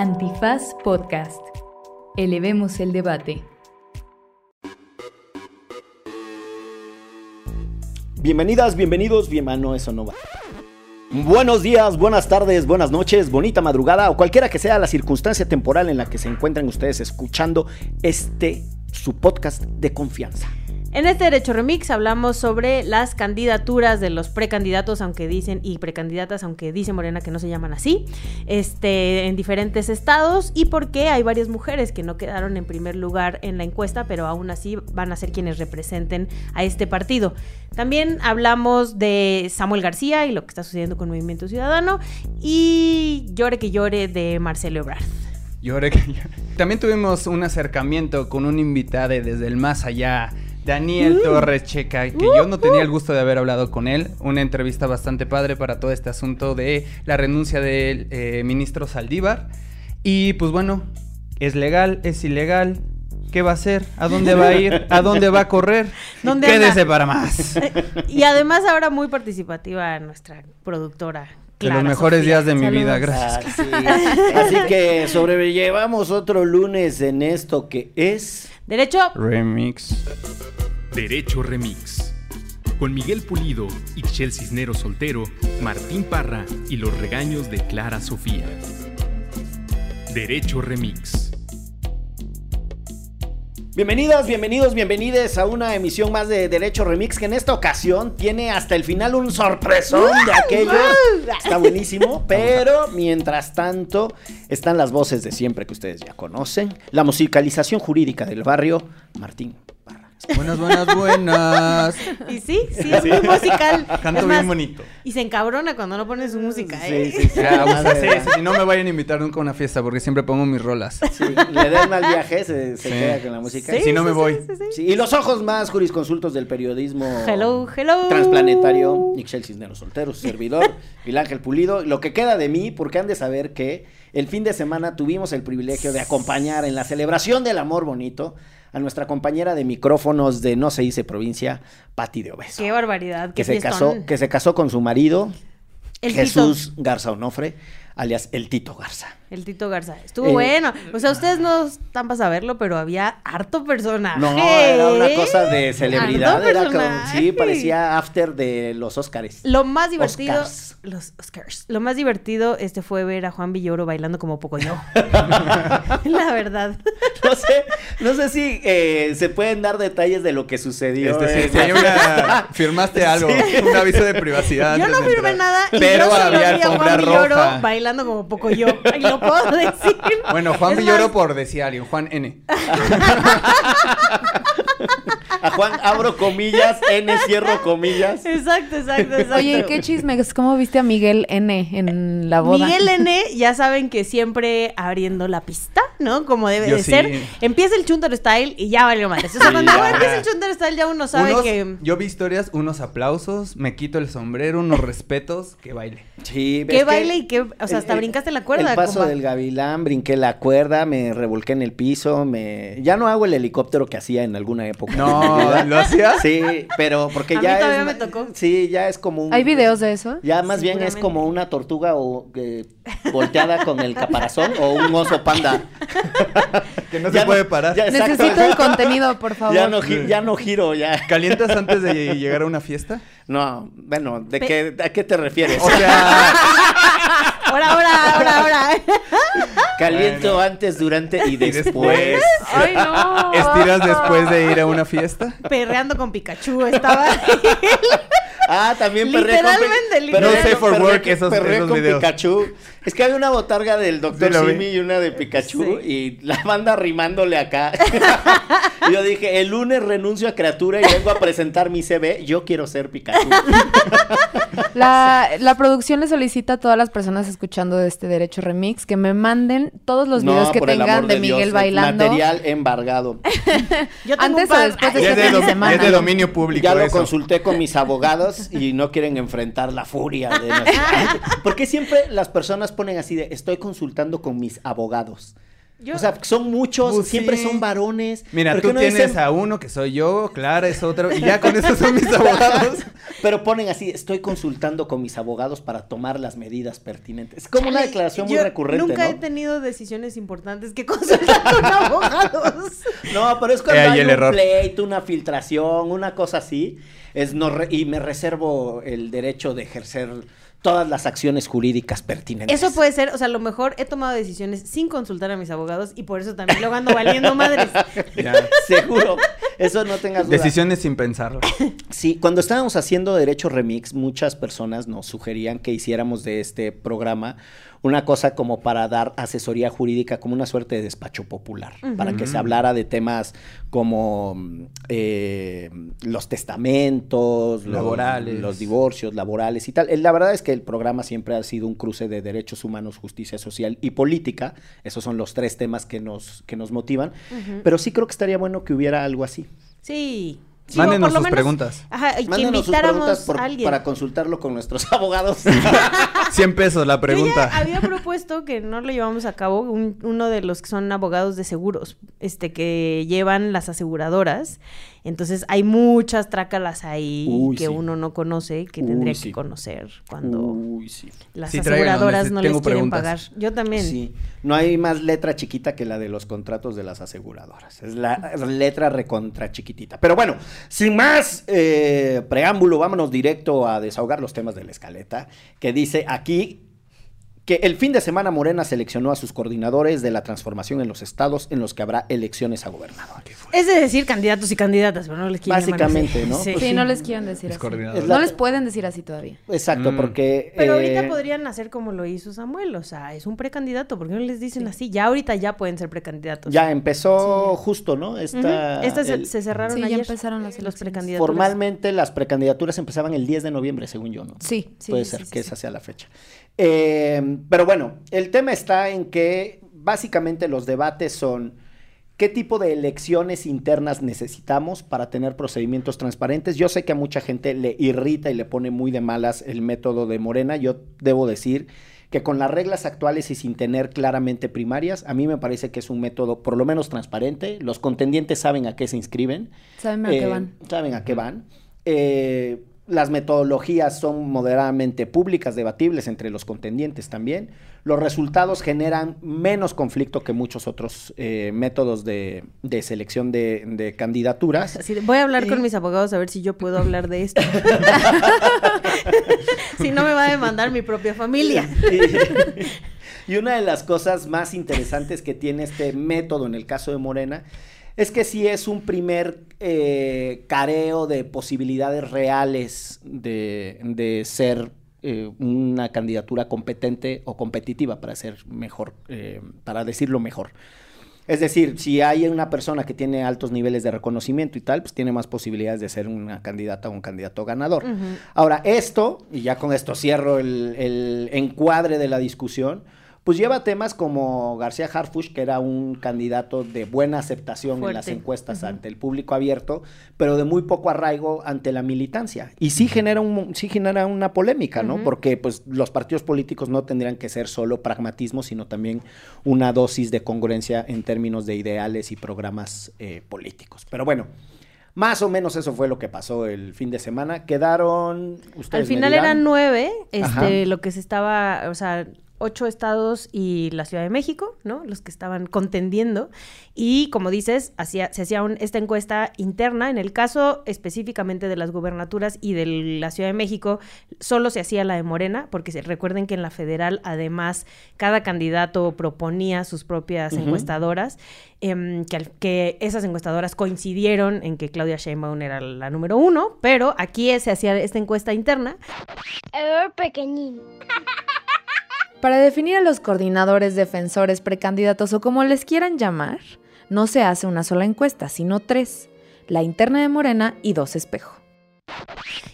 Antifaz Podcast. Elevemos el debate. Bienvenidas, bienvenidos, bien, no, eso no va. Buenos días, buenas tardes, buenas noches, bonita madrugada o cualquiera que sea la circunstancia temporal en la que se encuentran ustedes escuchando este su podcast de confianza. En este Derecho Remix hablamos sobre las candidaturas de los precandidatos, aunque dicen, y precandidatas, aunque dice Morena que no se llaman así, este, en diferentes estados, y por qué hay varias mujeres que no quedaron en primer lugar en la encuesta, pero aún así van a ser quienes representen a este partido. También hablamos de Samuel García y lo que está sucediendo con Movimiento Ciudadano, y Llore que llore de Marcelo Ebrard. Llore que llore. También tuvimos un acercamiento con un invitado desde el más allá Daniel Torres Checa, que yo no tenía el gusto de haber hablado con él. Una entrevista bastante padre para todo este asunto de la renuncia del eh, ministro Saldívar. Y pues bueno, es legal, es ilegal. ¿Qué va a hacer? ¿A dónde va a ir? ¿A dónde va a correr? ¿Dónde Quédese anda? para más. Y además ahora muy participativa nuestra productora. De Clara los mejores Sofía. días de mi vida, gracias. Así, así que sobrellevamos otro lunes en esto que es... Derecho. Remix. Derecho Remix. Con Miguel Pulido, Ixchel Cisneros Soltero, Martín Parra y los regaños de Clara Sofía. Derecho Remix. Bienvenidas, bienvenidos, bienvenides a una emisión más de Derecho Remix que en esta ocasión tiene hasta el final un sorpresón de aquellos. Está buenísimo, pero mientras tanto están las voces de siempre que ustedes ya conocen. La musicalización jurídica del barrio, Martín. Buenas, buenas, buenas. Y sí, sí, es muy musical. Canto Es más, bien bonito. Y se encabrona cuando no pone su música, ¿eh? Sí, sí, sí. Si no me vayan a invitar nunca a una fiesta porque siempre pongo mis rolas. Sí, le den mal viaje, se, se Sí. queda con la música. Sí, Si no me sí, voy. sí, sí, sí. Sí, y los ojos más jurisconsultos del periodismo Hello, hello. transplanetario, Ixchel Cisneros Soltero, su servidor, Ángel Pulido. Lo que queda de mí, porque han de saber que el fin de semana tuvimos el privilegio de acompañar en la celebración del amor bonito a nuestra compañera de micrófonos de No se dice provincia, Patti de Obeso. Qué barbaridad, que qué se fiestón. casó, que se casó con su marido, El Jesús Garza Onofre, alias el Tito Garza. El Tito Garza. Estuvo Eh, bueno. O sea, ustedes no están para saberlo, pero había harto personaje. No, era una cosa de celebridad, era como, sí, parecía after de los Óscares. Lo más divertido, Oscars. los Oscars. Lo más divertido este fue ver a Juan Villoro bailando como poco yo. La verdad. No sé, no sé si eh, se pueden dar detalles de lo que sucedió. Este, sí, eh. sí, hay una- firmaste algo, Sí. un aviso de privacidad. Yo no firmé nada y Pero yo solo había vi a Juan Villoro roja. bailando como poco yo. Y lo puedo decir. Bueno, Juan Es Villoro más, por decía alguien, Juan N. A Juan abro comillas, N cierro comillas. Exacto, exacto, exacto. Oye, qué chismes, ¿cómo viste a Miguel N en la boda? Miguel N, ya saben que siempre abriendo la pista, ¿no? Como debe Yo de sí. ser. Empieza el Chunter Style y ya valió madre. O sea, Sí, cuando ya. empieza el Chunter Style ya uno sabe Unos- que... Yo vi historias, unos aplausos, me quito el sombrero, unos respetos, que baile. Sí, ¿Qué que baile y qué? O sea, hasta el- brincaste la cuerda, El paso compa. del gavilán, brinqué la cuerda, me revolqué en el piso, me... Ya no hago el helicóptero que hacía en alguna época. mi No. ¿lo hacías? Sí, pero porque A mí ya es... todavía me tocó. Sí, ya es como un... ¿Hay videos de eso? Ya más bien es como una tortuga o eh, volteada con el caparazón o un oso panda. Que no Ya se puede parar. ya, exacto. Necesito el contenido, por favor. Ya no, ya no giro, ya. ¿Calientas antes de llegar a una fiesta? No, bueno, ¿de Pe- qué, ¿a qué te refieres? O sea, Ahora, ahora, ahora, ahora. Caliento Bueno. antes, durante y y después. Ay, no. ¿estiras después de ir a una fiesta? Perreando con Pikachu estaba. Ah, también perré con, Literalmente, Pi- literalmente. perré No con- for perré work esos- perré esos con videos. Pikachu. Es que había una botarga del vi. Simi y una de Pikachu Sí. y la banda rimándole acá. y yo dije, el lunes renuncio a criatura y vengo a presentar mi CV. Yo quiero ser Pikachu. La, la producción le solicita a todas las personas escuchando de este Derecho Remix que me manden todos los videos que por el tengan amor de, Dios, Miguel es bailando. Material embargado. Yo tengo Antes o después de Ya este es de, semana. es de dominio público Ya lo eso. consulté con mis abogados y no quieren enfrentar la furia de nuestra- ¿Por qué siempre las personas ponen así de estoy consultando con mis abogados? Yo- O sea, son muchos, Pues siempre sí. son varones. Mira, ¿Por tú no tienes dicen- a uno que soy yo, Clara es otro, y ya con eso son mis abogados. Pero ponen así, estoy consultando con mis abogados para tomar las medidas pertinentes. Es como una declaración muy Yo recurrente, Nunca ¿no? he tenido decisiones importantes que consultar con abogados. No, pero es cuando ahí hay el un error. pleito, una filtración, una cosa así, es no re- y me reservo el derecho de ejercer todas las acciones jurídicas pertinentes. Eso puede ser, o sea, a lo mejor he tomado decisiones sin consultar a mis abogados y por eso también luego ando valiendo madres. Ya. Seguro, eso no tengas duda. Decisiones sin pensarlo. Sí, cuando estábamos haciendo Derecho Remix, muchas personas nos sugerían que hiciéramos de este programa una cosa como para dar asesoría jurídica, como una suerte de despacho popular, para que se hablara de temas como mm, eh, los testamentos, los- Laborales. los, divorcios, laborales y tal. Eh, La verdad es que el programa siempre ha sido un cruce de derechos humanos, justicia social y política. Esos son los tres temas que nos, que nos motivan. Pero sí creo que estaría bueno que hubiera algo así. Sí. Sí, Mándenos o por lo sus preguntas. Ajá, y que Mándenos sus preguntas invitáramos por- a alguien. para consultarlo con nuestros abogados. 100 pesos la Yo pregunta. ya había propuesto que no lo llevamos a cabo, un- uno de los que son abogados de seguros, este que llevan las aseguradoras. Entonces hay muchas trácalas ahí Uy, que sí. uno no conoce, que Uy, sí. que conocer cuando Uy, sí. las aseguradoras no les quieren preguntas. pagar. Yo también. Sí. No hay más letra chiquita que la de los contratos de las aseguradoras. Es la letra recontra chiquitita. Pero bueno, sin más eh, preámbulo, vámonos directo a desahogar los temas de la escaleta. Que dice aquí que el fin de semana Morena seleccionó a sus coordinadores de la transformación en los estados en los que habrá elecciones a gobernador. Es de decir candidatos y candidatas, pero no les quieren. Básicamente, ¿no? Sí. Pues Sí, no les quieren decir Es así. coordinador. Es la- No les pueden decir así todavía. Exacto, Mm. porque... Pero eh, ahorita podrían hacer como lo hizo Samuel, o sea, es un precandidato, ¿por qué no les dicen así? Ya ahorita ya pueden ser precandidatos. Ya empezó justo, ¿no? Esta. Estas se, el- se cerraron Sí, ya ayer. empezaron las los precandidaturas. Formalmente las precandidaturas empezaban el 10 de noviembre, según yo, ¿no? Sí, sí. Puede sí, ser sí, que sí. esa sea la fecha. Eh, pero bueno, el tema está en que básicamente los debates son qué tipo de elecciones internas necesitamos para tener procedimientos transparentes. Yo sé que a mucha gente le irrita y le pone muy de malas el método de Morena. Yo debo decir que con las reglas actuales y sin tener claramente primarias, a mí me parece que es un método por lo menos transparente. Los contendientes saben a qué se inscriben. Saben a qué Eh, van. Saben a qué van. Eh, las metodologías son moderadamente públicas, debatibles entre los contendientes también. Los resultados generan menos conflicto que muchos otros eh, métodos de, de selección de, de candidaturas. Voy a hablar Y- con mis abogados a ver si yo puedo hablar de esto. si no me va a demandar mi propia familia. Y una de las cosas más interesantes que tiene este método en el caso de Morena es que sí es un primer eh, careo de posibilidades reales de, de ser eh, una candidatura competente o competitiva, para ser mejor, eh, para decirlo mejor. Es decir, si hay una persona que tiene altos niveles de reconocimiento y tal, pues tiene más posibilidades de ser una candidata o un candidato ganador. Ahora, esto, y ya con esto cierro el, el encuadre de la discusión, pues lleva temas como García Harfush, que era un candidato de buena aceptación en las encuestas ante el público abierto, pero de muy poco arraigo ante la militancia. Y sí genera, un, sí genera una polémica, ¿no? Porque pues los partidos políticos no tendrían que ser solo pragmatismo, sino también una dosis de congruencia en términos de ideales y programas eh, políticos. Pero bueno, más o menos eso fue lo que pasó el fin de semana. Quedaron... Ustedes Al me final dirán. eran nueve, Ajá. este, lo que se estaba, o sea, ocho estados y la Ciudad de México, ¿no? Los que estaban contendiendo. Y como dices, hacía, se hacía esta encuesta interna. En el caso específicamente de las gubernaturas y de la Ciudad de México, solo se hacía la de Morena, porque se- recuerden que en la federal, además, cada candidato proponía sus propias encuestadoras, em, que esas encuestadoras coincidieron en que Claudia Sheinbaum era la número uno, pero aquí se hacía esta encuesta interna Error pequeñín. Para definir a los coordinadores, defensores, precandidatos o como les quieran llamar, no se hace una sola encuesta, sino tres. La interna de Morena y dos espejo.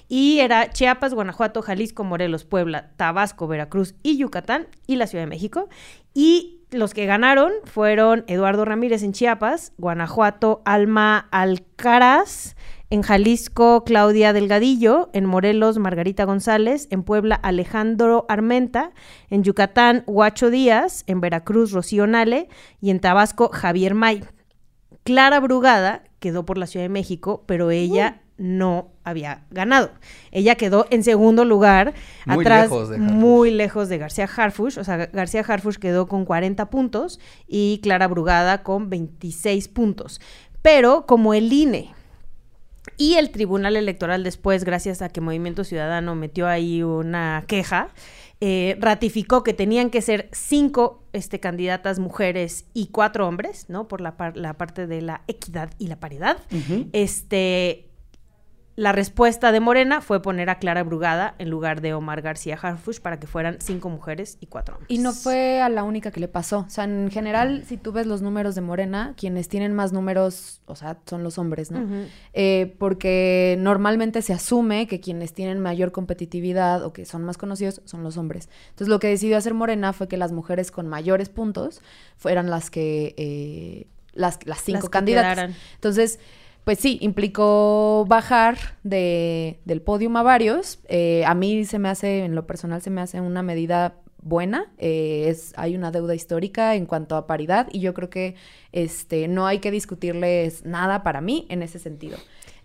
Y era Chiapas, Guanajuato, Jalisco, Morelos, Puebla, Tabasco, Veracruz y Yucatán y la Ciudad de México. Y los que ganaron fueron Eduardo Ramírez en Chiapas, Guanajuato, Alma Alcaraz En Jalisco, Claudia Delgadillo. En Morelos, Margarita González. En Puebla, Alejandro Armenta. En Yucatán, Huacho Díaz. En Veracruz, Rocío Nale. Y en Tabasco, Javier May. Clara Brugada quedó por la Ciudad de México, pero ella no había ganado. Ella quedó en segundo lugar, Muy atrás, lejos de muy lejos de García Harfush. O sea, García Harfush quedó con 40 puntos y Clara Brugada con 26 puntos. Pero como el INE y el Tribunal Electoral después, gracias a que Movimiento Ciudadano metió ahí una queja, eh, ratificó que tenían que ser cinco este, candidatas mujeres y cuatro hombres, ¿no? Por la, par- la parte de la equidad y la paridad. Este, la respuesta de Morena fue poner a Clara Brugada en lugar de Omar García Harfush para que fueran cinco mujeres y cuatro hombres. Y no fue a la única que le pasó. O sea, en general, si tú ves los números de Morena, quienes tienen más números, o sea, son los hombres, ¿no? Eh, porque normalmente se asume que quienes tienen mayor competitividad o que son más conocidos son los hombres. Entonces, lo que decidió hacer Morena fue que las mujeres con mayores puntos fueran las que, eh, las, las cinco Las candidatas. quedaran. Entonces, pues sí, implicó bajar de, del podium a varios. Eh, a mí se me hace, en lo personal, se me hace una medida buena. Eh, es, hay una deuda histórica en cuanto a paridad y yo creo que este, no hay que discutirles nada para mí en ese sentido.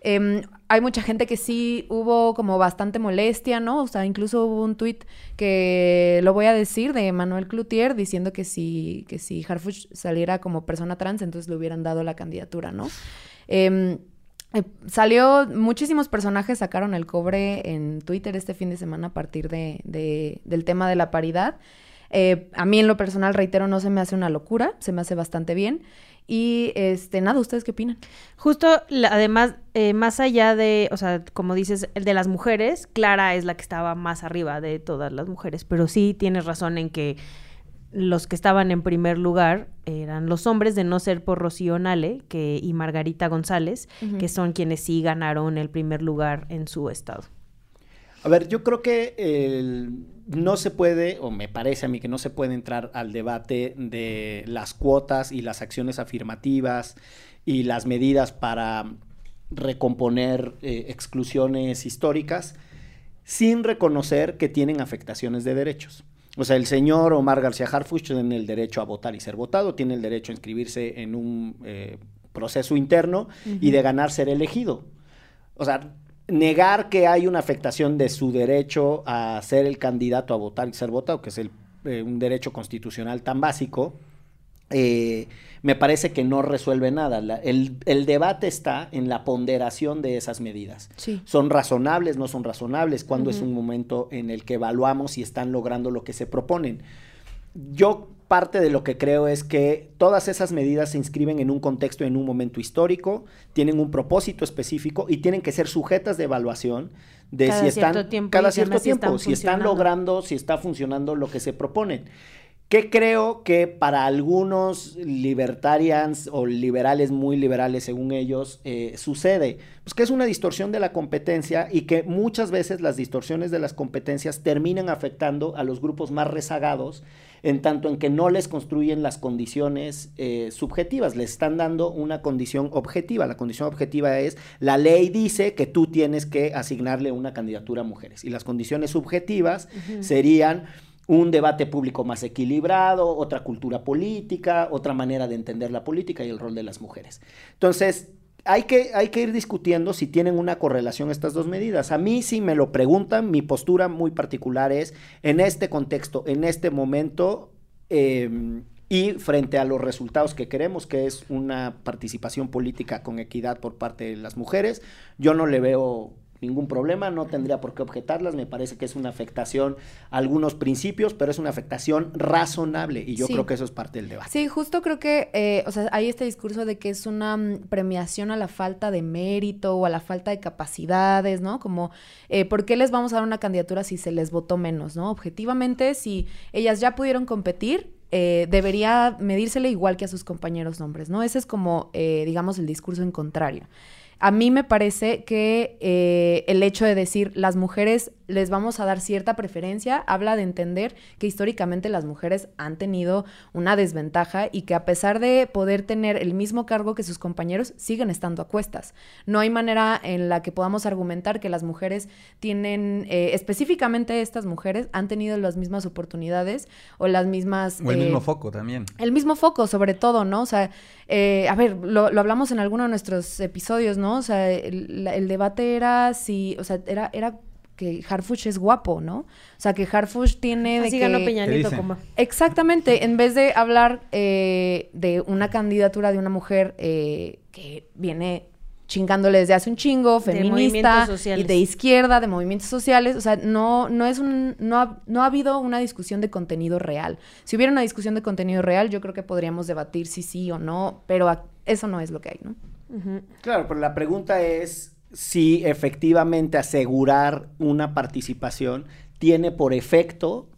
Em, hay mucha gente que sí hubo como bastante molestia, ¿no? O sea, incluso hubo un tuit que lo voy a decir de Manuel Cloutier diciendo que si, que si Harfuch saliera como persona trans, entonces le hubieran dado la candidatura, ¿no? Em, eh, salió, muchísimos personajes sacaron el cobre en Twitter este fin de semana a partir de, de- del tema de la paridad. Eh, a mí en lo personal, reitero, no se me hace una locura, se me hace bastante bien. Y este, nada, ¿ustedes qué opinan? Justo, además, eh, más allá de, o sea, como dices, el de las mujeres, Clara es la que estaba más arriba de todas las mujeres, pero sí tienes razón en que los que estaban en primer lugar eran los hombres, de no ser por Rocío Nale que, y Margarita González, que son quienes sí ganaron el primer lugar en su estado. A ver, yo creo que el- no se puede, o me parece a mí que no se puede entrar al debate de las cuotas y las acciones afirmativas y las medidas para recomponer eh, exclusiones históricas sin reconocer que tienen afectaciones de derechos. O sea, el señor Omar García Harfuch tiene el derecho a votar y ser votado, tiene el derecho a inscribirse en un eh, proceso interno y de ganar ser elegido. O sea, negar que hay una afectación de su derecho a ser el candidato a votar y ser votado, que es el, eh, un derecho constitucional tan básico, eh, me parece que no resuelve nada. La- el, el debate está en la ponderación de esas medidas. Sí. ¿Son razonables? ¿No son razonables? ¿Cuándo es un momento en el que evaluamos si están logrando lo que se proponen? Yo parte de lo que creo es que todas esas medidas se inscriben en un contexto, en un momento histórico, tienen un propósito específico y tienen que ser sujetas de evaluación de Cada si cierto están tiempo cada cierto además si tiempo, están si están logrando, si está funcionando lo que se proponen. Que creo que para algunos libertarians o liberales muy liberales según ellos eh, sucede, pues que es una distorsión de la competencia y que muchas veces las distorsiones de las competencias terminan afectando a los grupos más rezagados en tanto en que no les construyen las condiciones eh, subjetivas, les están dando una condición objetiva. La condición objetiva es, la ley dice que tú tienes que asignarle una candidatura a mujeres y las condiciones subjetivas serían un debate público más equilibrado, otra cultura política, otra manera de entender la política y el rol de las mujeres. Entonces, hay que, hay que ir discutiendo si tienen una correlación estas dos medidas. A mí, si me lo preguntan, mi postura muy particular es, en este contexto, en este momento, eh, y frente a los resultados que queremos, que es una participación política con equidad por parte de las mujeres, yo no le veo ningún problema, no tendría por qué objetarlas, me parece que es una afectación a algunos principios, pero es una afectación razonable y yo Sí. creo que eso es parte del debate. Sí, justo creo que, eh, o sea, hay este discurso de que es una mm, premiación a la falta de mérito o a la falta de capacidades, ¿no? Como, eh, ¿por qué les vamos a dar una candidatura si se les votó menos, ¿no? Objetivamente, si ellas ya pudieron competir, eh, debería medírsele igual que a sus compañeros hombres, ¿no? Ese es como, eh, digamos, el discurso en contrario. A mí me parece que eh, el hecho de decir las mujeres les vamos a dar cierta preferencia, habla de entender que históricamente las mujeres han tenido una desventaja y que a pesar de poder tener el mismo cargo que sus compañeros, siguen estando a cuestas. No hay manera en la que podamos argumentar que las mujeres tienen, eh, específicamente estas mujeres, han tenido las mismas oportunidades o las mismas... O el eh, mismo foco también. el mismo foco, sobre todo, ¿no? O sea, eh, a ver, lo, lo hablamos en alguno de nuestros episodios, ¿no? O sea, el, el debate era si, o sea, era, era que Harfuch es guapo, ¿no? O sea, que Harfuch tiene de Así que... ganó Peña ¿Qué Nieto dicen? como... Exactamente, en vez de hablar eh, de una candidatura de una mujer eh, que viene chingándole desde hace un chingo, De feminista movimientos y de izquierda, de movimientos sociales, o sea, no, no es un, no ha, no ha habido una discusión de contenido real. Si hubiera una discusión de contenido real, yo creo que podríamos debatir si sí o no, pero a- eso no es lo que hay, ¿no? Claro, pero la pregunta es si efectivamente asegurar una participación tiene por efecto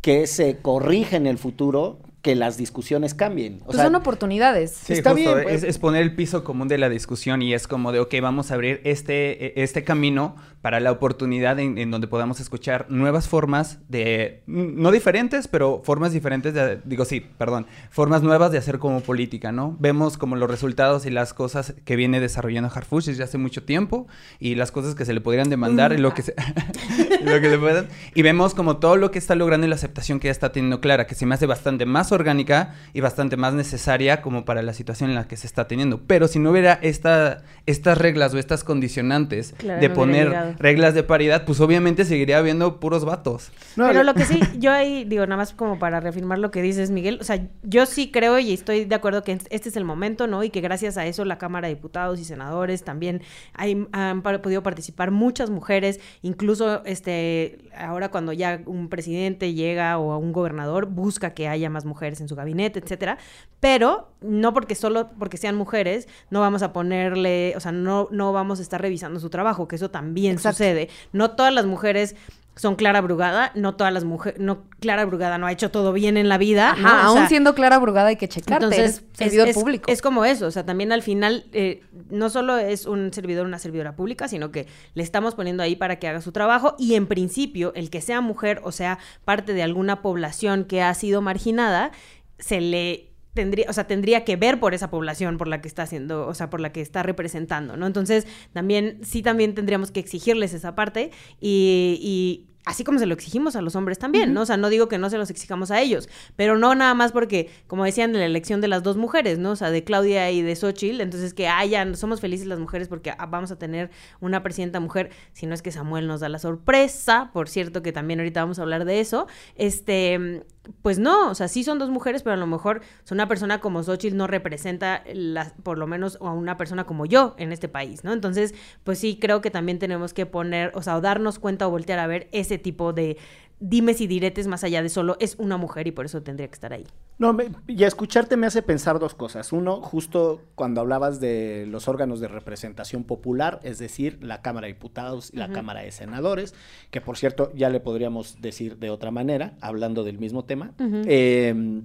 que se corrija en el futuro que las discusiones cambien. O Pues sea, son oportunidades. Sí, Está justo, bien, pues. es, es poner el piso común de la discusión y es como de, ok, vamos a abrir este, e- este camino para la oportunidad en, en donde podamos escuchar nuevas formas de, mm, no diferentes, pero formas diferentes de, digo sí, perdón, formas nuevas de hacer como política, ¿no? Vemos como los resultados y las cosas que viene desarrollando Harfuch desde hace mucho tiempo y las cosas que se le podrían demandar y lo que se, lo que le puedan, y vemos como todo lo que está logrando y la aceptación que ya está teniendo Clara, que se me hace bastante más orgánica y bastante más necesaria como para la situación en la que se está teniendo. Pero si no hubiera esta, estas reglas o estas condicionantes de no poner reglas de paridad, pues obviamente seguiría habiendo puros vatos. no, Pero lo que sí, yo ahí digo, nada más como para reafirmar lo que dices, Miguel, o sea, yo sí creo y estoy de acuerdo que este es el momento, ¿no? Y que gracias a eso la Cámara de Diputados y Senadores también hay- han podido participar muchas mujeres, incluso este, ahora cuando ya un presidente llega o un gobernador busca que haya más mujeres en su gabinete, etcétera, pero no porque solo porque sean mujeres no vamos a ponerle, o sea, no, no vamos a estar revisando su trabajo, que eso también Exacto. sucede. No todas las mujeres son Clara Brugada, no todas las mujeres, no, Clara Brugada no ha hecho todo bien en la vida. Ajá, ¿no? Aún sea, siendo Clara Brugada hay que checarte, entonces, eres servidor es, es- público. es como eso, o sea, también al final eh, no solo es un servidor, una servidora pública, sino que le estamos poniendo ahí para que haga su trabajo y en principio el que sea mujer o sea parte de alguna población que ha sido marginada, se le tendría, o sea, tendría que ver por esa población por la que está haciendo, o sea, por la que está representando, ¿no? Entonces, también, sí también tendríamos que exigirles esa parte y, y así como se lo exigimos a los hombres también, ¿no? O sea, no digo que no se los exijamos a ellos, pero no nada más porque, como decían en la elección de las dos mujeres, ¿no? O sea, de Claudia y de Xochitl, entonces que, ah, ya somos felices las mujeres porque ah, vamos a tener una presidenta mujer, si no es que Samuel nos da la sorpresa, por cierto que también ahorita vamos a hablar de eso, este, pues no, o sea, sí son dos mujeres, pero a lo mejor una persona como Xochitl no representa las, por lo menos a una persona como yo en este país, ¿no? Entonces, pues sí, creo que también tenemos que poner, o sea, o darnos cuenta o voltear a ver ese tipo de dimes y diretes más allá de solo es una mujer y por eso tendría que estar ahí. No, me- y escucharte me hace pensar dos cosas. Uno, justo cuando hablabas de los órganos de representación popular, es decir, la Cámara de Diputados y la Cámara de Senadores, que por cierto ya le podríamos decir de otra manera, hablando del mismo tema. Eh,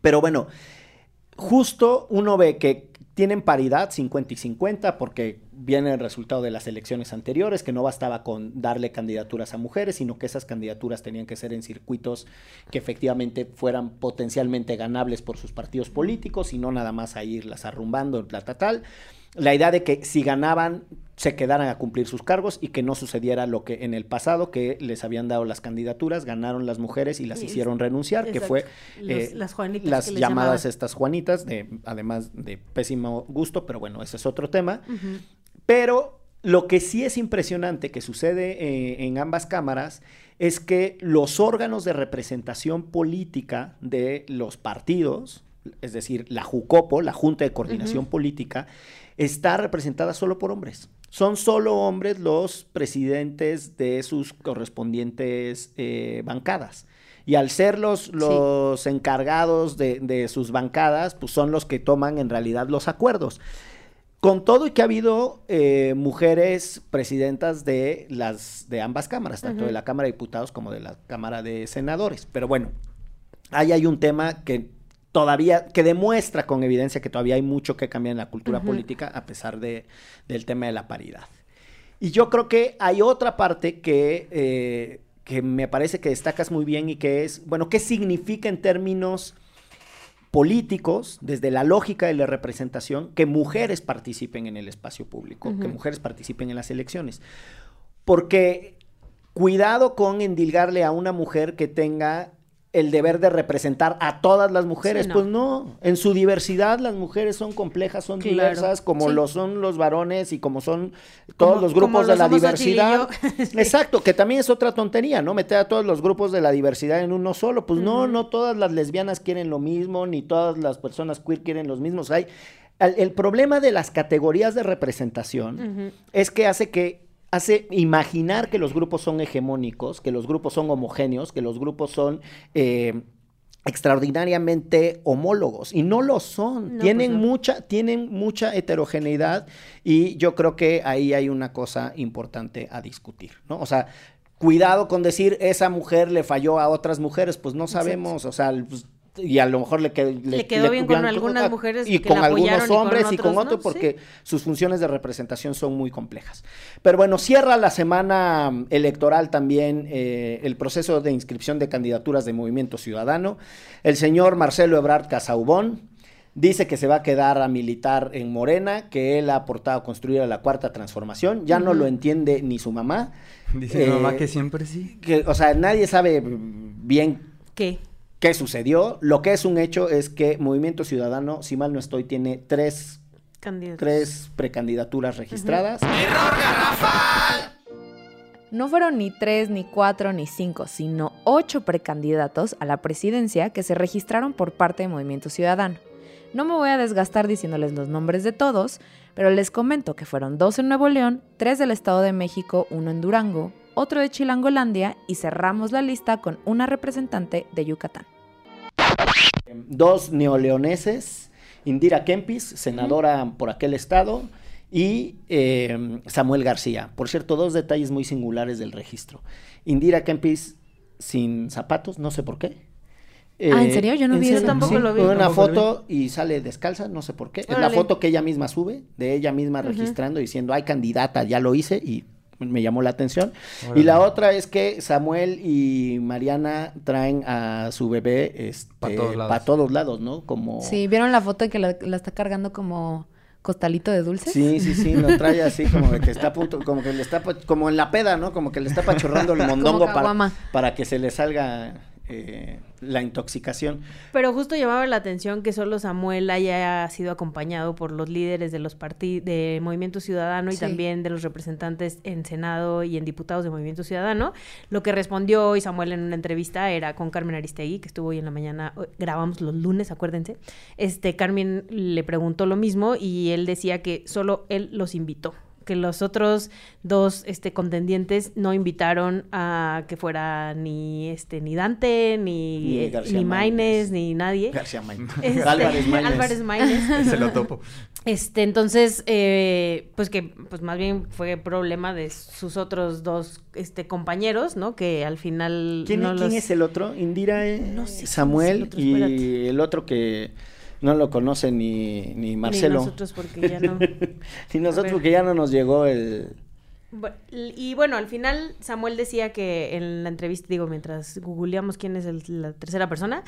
pero bueno, justo uno ve que tienen paridad 50 y 50 porque viene el resultado de las elecciones anteriores, que no bastaba con darle candidaturas a mujeres, sino que esas candidaturas tenían que ser en circuitos que efectivamente fueran potencialmente ganables por sus partidos políticos y no nada más a irlas arrumbando en plata tal. La idea de que si ganaban se quedaran a cumplir sus cargos y que no sucediera lo que en el pasado que les habían dado las candidaturas, ganaron las mujeres y las Sí, hicieron renunciar, que fue Los- eh, las Juanitas las que les llamadas estas Juanitas, de, además de pésimo gusto, pero bueno, ese es otro tema. Pero lo que sí es impresionante que sucede eh, en ambas cámaras es que los órganos de representación política de los partidos, es decir, la JUCOPO, la Junta de Coordinación Política, está representada solo por hombres. Son solo hombres los presidentes de sus correspondientes eh, bancadas. Y al ser los, los encargados de, de sus bancadas, pues son los que toman en realidad los acuerdos. Con todo y que ha habido eh, mujeres presidentas de las de ambas cámaras, tanto de la Cámara de Diputados como de la Cámara de Senadores. Pero bueno, ahí hay un tema que todavía, que demuestra con evidencia que todavía hay mucho que cambiar en la cultura política a pesar de, del tema de la paridad. Y yo creo que hay otra parte que, eh, que me parece que destacas muy bien y que es, bueno, ¿qué significa en términos políticos, desde la lógica de la representación, que mujeres participen en el espacio público, que mujeres participen en las elecciones? Porque cuidado con endilgarle a una mujer que tenga el deber de representar a todas las mujeres. Sí, no. Pues no, en su diversidad las mujeres son complejas, son Claro, diversas, como sí. lo son los varones y como son todos Como- los grupos lo de la diversidad. Sí. Exacto, que también es otra tontería, ¿no? Meter a todos los grupos de la diversidad en uno solo. Pues no, no todas las lesbianas quieren lo mismo, ni todas las personas queer quieren los mismos. Hay, el, el problema de las categorías de representación es que hace que hace imaginar que los grupos son hegemónicos, que los grupos son homogéneos, que los grupos son eh, extraordinariamente homólogos y no lo son. No, tienen pues no. mucha, tienen mucha heterogeneidad y yo creo que ahí hay una cosa importante a discutir, ¿no? O sea, cuidado con decir esa mujer le falló a otras mujeres, pues no sabemos, o sea, pues, y a lo mejor le, qued- Le quedó bien con algunas mujeres y que con la algunos hombres y con otros no, porque sí. sus funciones de representación son muy complejas. Pero bueno, cierra la semana mm, electoral también eh, el proceso de inscripción de candidaturas de Movimiento Ciudadano. El señor Marcelo Ebrard Casaubón dice que se va a quedar a militar en Morena, que él ha aportado a construir a la cuarta transformación. Ya no lo entiende ni su mamá. Dice mi Eh, mamá que siempre sí. que, o sea, nadie sabe mm, bien ¿Qué? Qué sucedió. Lo que es un hecho es que Movimiento Ciudadano, si mal no estoy, tiene tres Candidatos. tres precandidaturas registradas. No fueron ni tres, ni cuatro, ni cinco, sino ocho precandidatos a la presidencia que se registraron por parte de Movimiento Ciudadano. No me voy a desgastar diciéndoles los nombres de todos, pero les comento que fueron dos en Nuevo León, tres del Estado de México, uno en Durango, otro de Chilangolandia y cerramos la lista con una representante de Yucatán. Dos neoleoneses, Indira Kempis, senadora por aquel estado, y eh, Samuel García. Por cierto, dos detalles muy singulares del registro. Indira Kempis sin zapatos, no sé por qué. Ah, ¿en serio? Yo no vi serio? eso. Tampoco lo vi. Una foto y sale descalza, no sé por qué. Es la foto que ella misma sube, de ella misma registrando, diciendo, hay candidata, ya lo hice y me llamó la atención. Y la otra es que Samuel y Mariana traen a su bebé este, Pa' todos lados. pa' todos lados, ¿no? Como... Sí, ¿vieron la foto de que la, la está cargando como costalito de dulces? Sí, sí, sí, lo trae así como de que está a punto, como que le está, como en la peda, ¿no? Como que le está pachorrando el mondongo para, para que se le salga eh, la intoxicación. Pero justo llamaba la atención que solo Samuel haya sido acompañado por los líderes de los partidos de Movimiento Ciudadano y Sí. también de los representantes en Senado y en diputados de Movimiento Ciudadano. Lo que respondió hoy Samuel en una entrevista era con Carmen Aristegui, que estuvo hoy en la mañana, grabamos los lunes, acuérdense. Este Carmen le preguntó lo mismo y él decía que solo él los invitó que los otros dos este contendientes no invitaron a que fuera ni este ni Dante ni Ni eh, García ni. Maínez ni nadie García Maínez. Este, Álvarez Maínez. Álvarez Maínez. Se lo topo. Este, entonces, eh, pues que, pues más bien fue problema de sus otros dos, este, compañeros, ¿no? Que al final ¿Quién, no quién los- es el otro? Indira, eh, No sé Samuel el otro, y el otro que no lo conoce ni, ni Ni Marcelo. nosotros porque ya no. Ni nosotros porque ya no nos llegó el... Y bueno, al final Samuel decía que en la entrevista, digo, mientras googleamos quién es el- la tercera persona,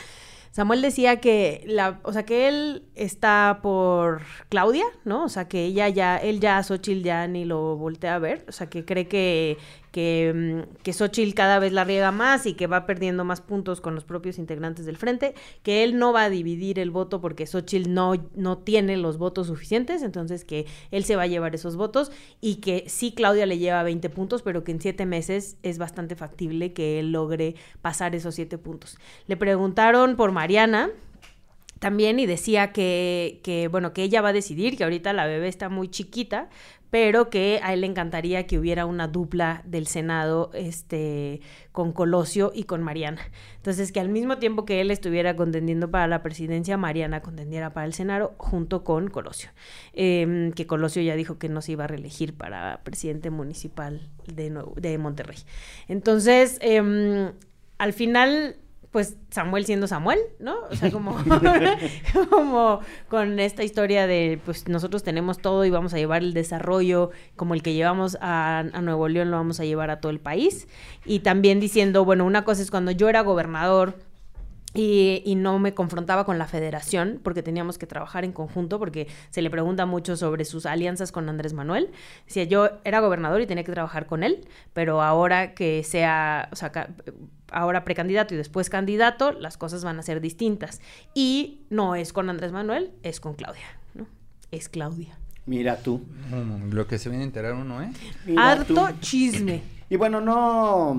Samuel decía que la, o sea, que él está por Claudia, ¿no? O sea, que ella ya, él ya a Xochitl ya ni lo voltea a ver, o sea, que cree que, que, mm, que cada vez la riega más y que va perdiendo más puntos con los propios integrantes del frente, que él no va a dividir el voto porque Xochitl no, no tiene los votos suficientes, entonces que él se va a llevar esos votos y que sí Claudia le lleva 20 puntos, pero que en siete meses es bastante factible que él logre pasar esos siete puntos. Le preguntaron por Mariana, también y decía que, que, bueno, que ella va a decidir, que ahorita la bebé está muy chiquita, pero que a él le encantaría que hubiera una dupla del Senado este, con Colosio y con Mariana. Entonces, que al mismo tiempo que él estuviera contendiendo para la presidencia, Mariana contendiera para el Senado junto con Colosio. Eh, que Colosio ya dijo que no se iba a reelegir para presidente municipal de, de Monterrey. Entonces, em, al final pues Samuel siendo Samuel, ¿no? O sea, como, como con esta historia de, pues nosotros tenemos todo y vamos a llevar el desarrollo como el que llevamos a, a, Nuevo León, lo vamos a llevar a todo el país. Y también diciendo, bueno, una cosa es cuando yo era gobernador, y, y, no me confrontaba con la federación porque teníamos que trabajar en conjunto porque se le pregunta mucho sobre sus alianzas con Andrés Manuel. Decía, yo era gobernador y tenía que trabajar con él, pero ahora que sea, o sea, ahora precandidato y después candidato, las cosas van a ser distintas. Y no es con Andrés Manuel, es con Claudia, ¿no? Es Claudia. Mira tú. Mm, lo que se viene a enterar uno, ¿eh? Mira Harto tú. chisme. Y bueno, no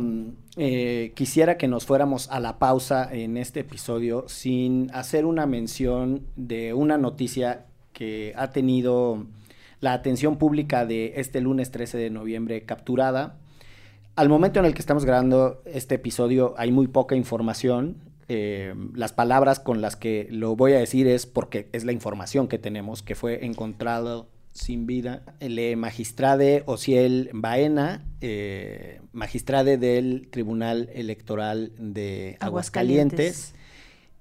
eh, quisiera que nos fuéramos a la pausa en este episodio sin hacer una mención de una noticia que ha tenido la atención pública de este lunes 13 de noviembre capturada. Al momento en el que estamos grabando este episodio hay muy poca información. Eh, las palabras con las que lo voy a decir es porque es la información que tenemos, que fue encontrado sin vida, el magistrade Ociel Baena, eh, magistrade del Tribunal Electoral de Aguascalientes,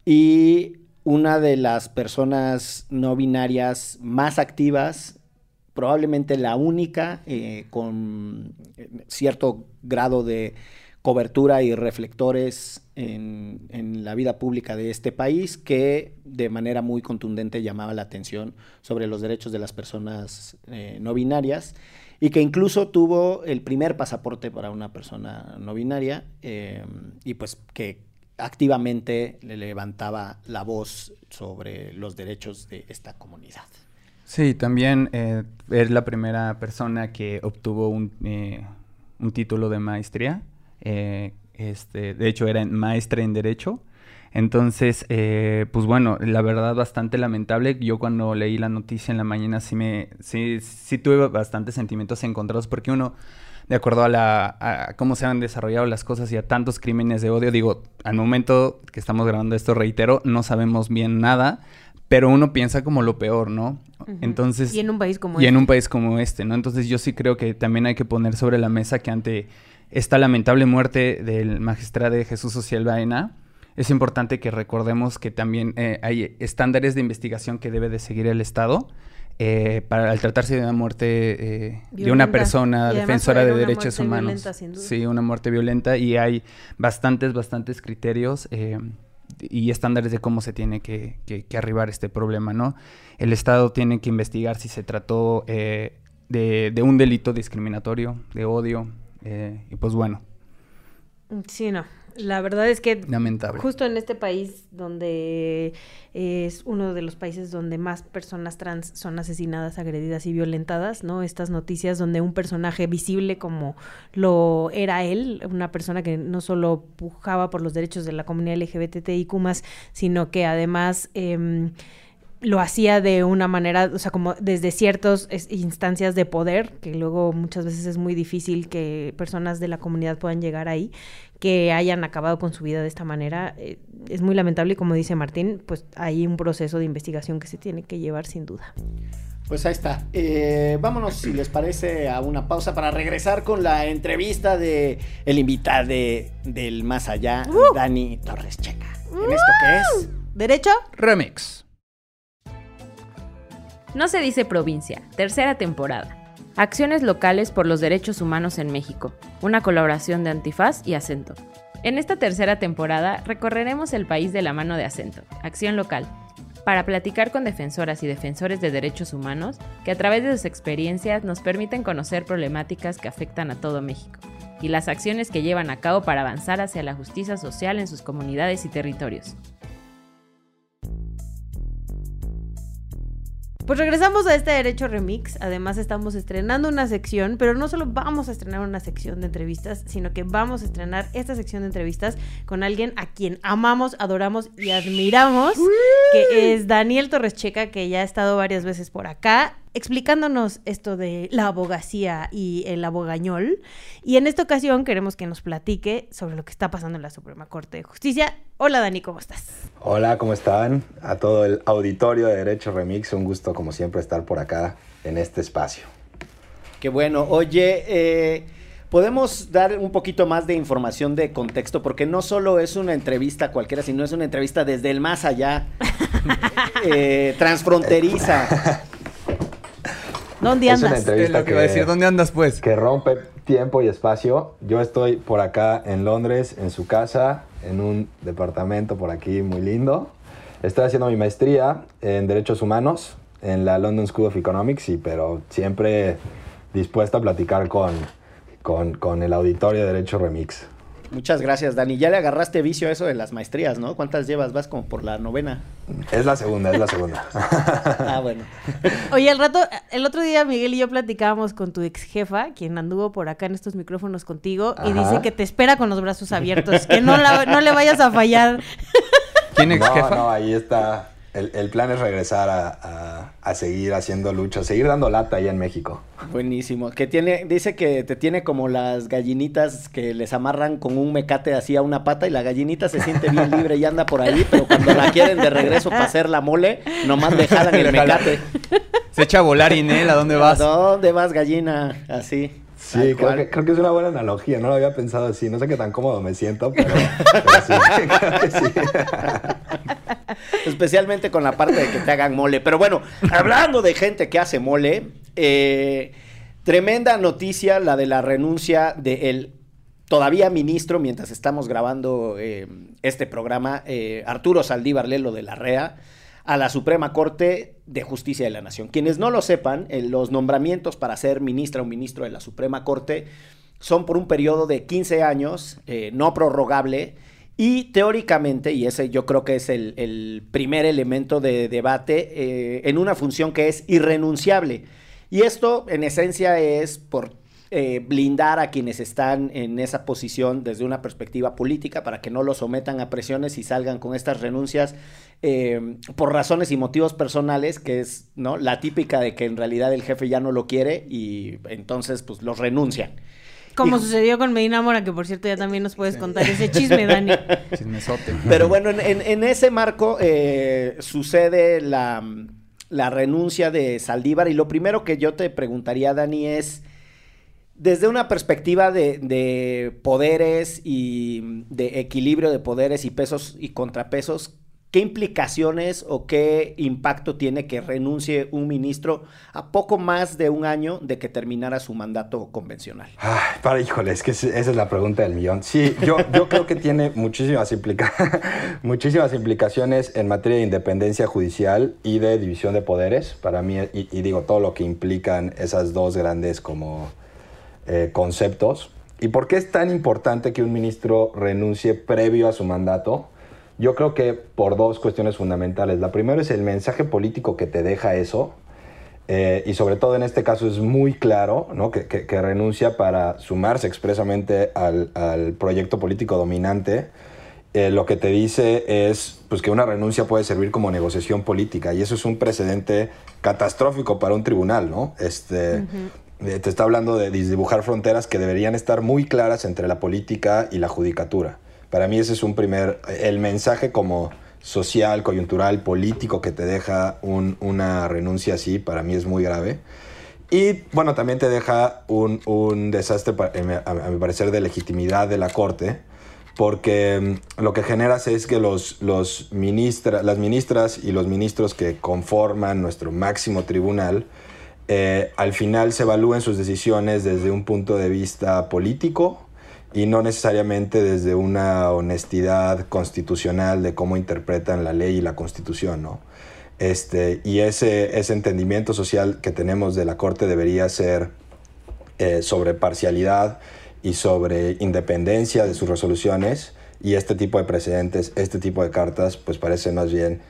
y una de las personas no binarias más activas, probablemente la única, eh, con cierto grado de cobertura y reflectores en, la vida pública de este país que de manera muy contundente llamaba la atención sobre los derechos de las personas eh, no binarias y que incluso tuvo el primer pasaporte para una persona no binaria eh, y pues que activamente le levantaba la voz sobre los derechos de esta comunidad. Sí, también eh, es la primera persona que obtuvo un, un título de maestría eh, este, de hecho, era maestra en Derecho. Entonces, eh, pues bueno, la verdad bastante lamentable. Yo cuando leí la noticia en la mañana sí me, sí, sí tuve bastantes sentimientos encontrados porque uno, de acuerdo a, la, cómo se han desarrollado las cosas y a tantos crímenes de odio, digo, al momento que estamos grabando esto, reitero, no sabemos bien nada, pero uno piensa como lo peor, ¿no? Entonces... Y en un país como y este. en un país como este, ¿no? Entonces yo sí creo que también hay que poner sobre la mesa que ante esta lamentable muerte del magistrado Jesús Social Baena, es importante que recordemos que también eh, hay estándares de investigación que debe de seguir el Estado. Eh, para al tratarse de una muerte eh, de una persona defensora de derechos humanos. sí, una muerte violenta y hay bastantes, bastantes criterios y estándares de cómo se tiene que, arribar este problema, ¿no? El Estado tiene que investigar si se trató de, de un delito discriminatorio, de odio, eh, y pues bueno. Sí, no. La verdad es que Lamentable. justo en este país donde es uno de los países donde más personas trans son asesinadas, agredidas y violentadas, ¿no? Estas noticias donde un personaje visible como lo era él, una persona que no solo pujaba por los derechos de la comunidad LGBTIQ+, sino que además... Eh, lo hacía de una manera, o sea, como desde ciertas instancias de poder, que luego muchas veces es muy difícil que personas de la comunidad puedan llegar ahí, que hayan acabado con su vida de esta manera. Eh, es muy lamentable y como dice Martín, pues hay un proceso de investigación que se tiene que llevar sin duda. Pues ahí está. Eh, vámonos, si les parece, a una pausa para regresar con la entrevista de el invitado del más allá, uh. Dani Torres Checa. ¿En esto qué es? ¿Derecho? Remix. No se dice provincia, tercera temporada. Acciones locales por los derechos humanos en México, una colaboración de Antifaz y Acento. En esta tercera temporada recorreremos el país de la mano de Acento, Acción Local, para platicar con defensoras y defensores de derechos humanos que a través de sus experiencias nos permiten conocer problemáticas que afectan a todo México y las acciones que llevan a cabo para avanzar hacia la justicia social en sus comunidades y territorios. Pues regresamos a este Derecho Remix. Además, estamos estrenando una sección, pero no solo vamos a estrenar una sección de entrevistas, sino que vamos a estrenar esta sección de entrevistas con alguien a quien amamos, adoramos y admiramos, que es Daniel Torres Checa, que ya ha estado varias veces por acá explicándonos esto de la abogacía y el abogañol. Y en esta ocasión queremos que nos platique sobre lo que está pasando en la Suprema Corte de Justicia. Hola Dani, ¿cómo estás? Hola, ¿cómo están? A todo el auditorio de Derecho Remix, un gusto como siempre estar por acá en este espacio. Qué bueno. Oye, eh, podemos dar un poquito más de información de contexto, porque no solo es una entrevista cualquiera, sino es una entrevista desde el más allá, eh, transfronteriza. ¿Dónde Es una andas? entrevista Es lo que iba a decir, ¿dónde andas pues? que rompe tiempo y espacio. Yo estoy por acá en Londres, en su casa, en un departamento por aquí muy lindo. Estoy haciendo mi maestría en Derechos Humanos en la London School of Economics, y, pero siempre dispuesto a platicar con, con, con el auditorio de Derecho Remix. Muchas gracias, Dani. Ya le agarraste vicio a eso de las maestrías, ¿no? ¿Cuántas llevas? Vas como por la novena. Es la segunda, es la segunda. Ah, bueno. Oye, el rato, el otro día Miguel y yo platicábamos con tu ex jefa, quien anduvo por acá en estos micrófonos contigo, y dice que te espera con los brazos abiertos, que no, la- no le vayas a fallar. ¿Quién ex No, jefa? no, ahí está. El, el plan es regresar a, a- a seguir haciendo lucha, seguir dando lata allá en México. Buenísimo. Que tiene, dice que te tiene como las gallinitas que les amarran con un mecate así a una pata y la gallinita se siente bien libre y anda por ahí, pero cuando la quieren de regreso para hacer la mole, nomás le jalan el mecate. Se echa a volar Inel, ¿a dónde vas? ¿A dónde vas, gallina? Así. Sí, creo que, creo que es una buena analogía. No lo había pensado así. No sé qué tan cómodo me siento, pero, pero sí, creo que sí. Especialmente con la parte de que te hagan mole. Pero bueno, hablando de gente que hace mole, eh, tremenda noticia la de la renuncia del todavía ministro, mientras estamos grabando eh, este programa, eh, Arturo Saldívar Lelo de la REA, a la Suprema Corte de Justicia de la Nación. Quienes no lo sepan, los nombramientos para ser ministra o ministro de la Suprema Corte son por un periodo de 15 años, no prorrogable, y teóricamente, y ese yo creo que es el, primer elemento de debate, eh, en una función que es irrenunciable. Y esto, en esencia, es por eh, blindar a quienes están en esa posición desde una perspectiva política para que no los sometan a presiones y salgan con estas renuncias eh, por razones y motivos personales, que es ¿no? la típica de que en realidad el jefe ya no lo quiere y entonces pues los renuncian. Como Y- sucedió con Medina Mora, que por cierto ya también nos puedes contar ese chisme, Dani. Chismesote. Pero bueno, en, en- en ese marco eh, sucede la, la renuncia de Saldívar y lo primero que yo te preguntaría, Dani, es desde una perspectiva de, de poderes y de equilibrio de poderes y pesos y contrapesos, ¿qué implicaciones o qué impacto tiene que renuncie un ministro a poco más de un año de que terminara su mandato convencional? Para, híjole, es que esa es la pregunta del millón. Sí, yo, yo creo que tiene muchísimas, implica muchísimas implicaciones en materia de independencia judicial y de división de poderes. Para mí, y, y digo todo lo que implican esas dos grandes como eh, conceptos. ¿Y por qué es tan importante que un ministro renuncie previo a su mandato? Yo creo que por dos cuestiones fundamentales. La primera es el mensaje político que te deja eso. Eh, y sobre todo en este caso es muy claro ¿no? que, que- que renuncia para sumarse expresamente al, al proyecto político dominante. Eh, lo que te dice es pues, que una renuncia puede servir como negociación política y eso es un precedente catastrófico para un tribunal. ¿no? Este, eh, te está hablando de dibujar fronteras que deberían estar muy claras entre la política y la judicatura. Para mí ese es un primer, el mensaje como social, coyuntural, político que te deja un- una renuncia así, para mí es muy grave. Y bueno, también te deja un, un desastre, a mi parecer, de legitimidad de la Corte, porque mm, lo que generas es que los, los ministra, las ministras y los ministros que conforman nuestro máximo tribunal, eh, al final se evalúen sus decisiones desde un punto de vista político y no necesariamente desde una honestidad constitucional de cómo interpretan la ley y la constitución, ¿no? Este, y ese, ese entendimiento social que tenemos de la Corte debería ser eh, sobre parcialidad y sobre independencia de sus resoluciones y este tipo de precedentes, este tipo de cartas, pues parece más bien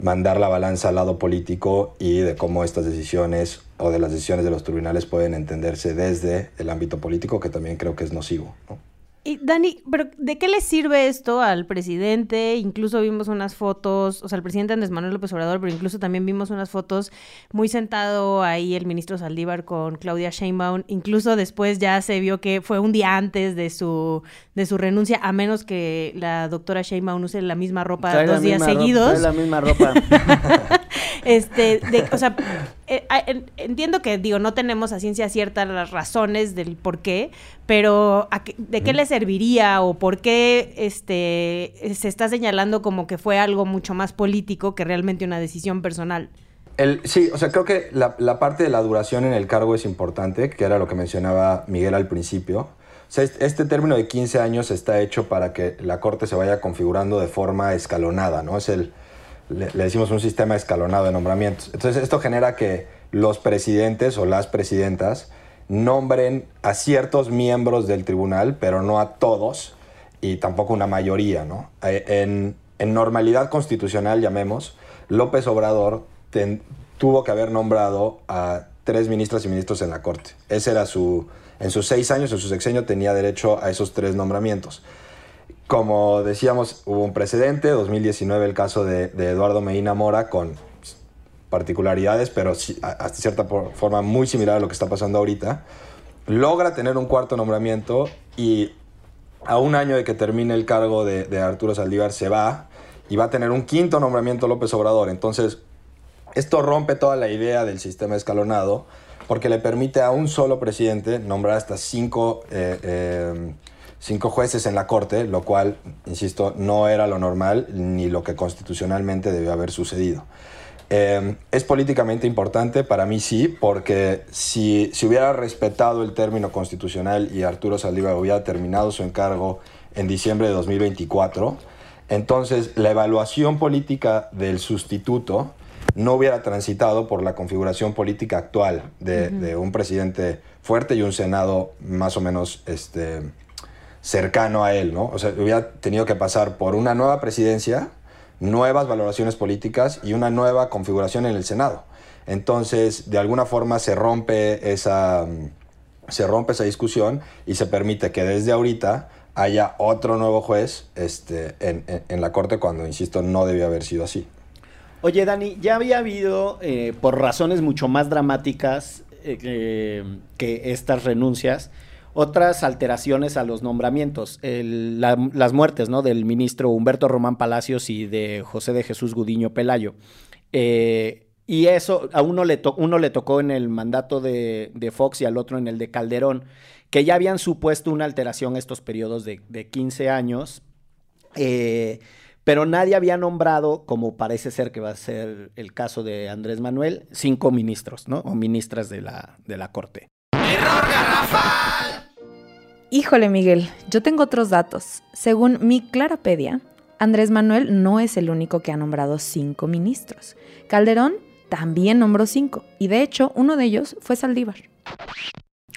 mandar la balanza al lado político y de cómo estas decisiones o de las decisiones de los tribunales pueden entenderse desde el ámbito político, que también creo que es nocivo. ¿no? Y Dani, pero ¿de qué le sirve esto al presidente? Incluso vimos unas fotos, o sea, el presidente Andrés Manuel López Obrador, pero incluso también vimos unas fotos muy sentado ahí el ministro Saldívar con Claudia Sheinbaum. Incluso después ya se vio que fue un día antes de su de su renuncia, a menos que la doctora Sheinbaum use la misma ropa Trae dos días ropa, seguidos. trae la misma ropa. Este, de, o sea, eh, ah, en- entiendo que, digo, no tenemos a ciencia cierta las razones del por qué, pero ¿a qué- ¿de qué le serviría o por qué este, se está señalando como que fue algo mucho más político que realmente una decisión personal? El- sí, o sea, creo que la, la parte de la duración en el cargo es importante, que era lo que mencionaba Miguel al principio. O sea, este, este término de 15 años está hecho para que la Corte se vaya configurando de forma escalonada, ¿no? Es el, le, le decimos un sistema escalonado de nombramientos. Entonces, esto genera que los presidentes o las presidentas nombren a ciertos miembros del tribunal, pero no a todos, y tampoco una mayoría, ¿no? Eh, En, en normalidad constitucional, llamemos, López Obrador tuvo que haber nombrado a tres ministras y ministros en la Corte. Ese era su... En sus seis años, en su sexenio, tenía derecho a esos tres nombramientos. Como decíamos, hubo un precedente, 2019 el caso de, de Eduardo Medina Mora con particularidades, pero hasta cierta forma muy similar a lo que está pasando ahorita. Logra tener un cuarto nombramiento y a un año de que termine el cargo de, de Arturo Saldívar se va y va a tener un quinto nombramiento López Obrador. Entonces, esto rompe toda la idea del sistema escalonado porque le permite a un solo presidente nombrar hasta cinco, eh, eh, cinco jueces en la Corte, lo cual, insisto, no era lo normal ni lo que constitucionalmente debió haber sucedido. Eh, es políticamente importante, para mí sí, porque si, si hubiera respetado el término constitucional y Arturo Saldívar hubiera terminado su encargo en diciembre de 2024, entonces la evaluación política del sustituto no hubiera transitado por la configuración política actual de, de un presidente fuerte y un Senado más o menos este, cercano a él, ¿no? O sea, hubiera tenido que pasar por una nueva presidencia, nuevas valoraciones políticas y una nueva configuración en el Senado. Entonces, de alguna forma se rompe esa, mm, se rompe esa discusión y se permite que desde ahorita haya otro nuevo juez este, en, en- la Corte cuando, insisto, no debió haber sido así. Oye, Dani, ya había habido, eh, por razones mucho más dramáticas eh, que- que estas renuncias, otras alteraciones a los nombramientos. Las muertes, ¿no? Del ministro Humberto Román Palacios y de José de Jesús Gudiño Pelayo. Eh, y eso a uno le, to- uno le tocó en el mandato de, Fox y al otro en el de Calderón, que ya habían supuesto una alteración estos periodos de, de 15 años. Eh, pero nadie había nombrado, como parece ser que va a ser el caso de Andrés Manuel, cinco ministros. O ministras de la, de la Corte. Híjole, Miguel, yo tengo otros datos. Según mi Clarapedia, Andrés Manuel no es el único que ha nombrado cinco ministros. Calderón también nombró cinco, y de hecho, uno de ellos fue Saldívar.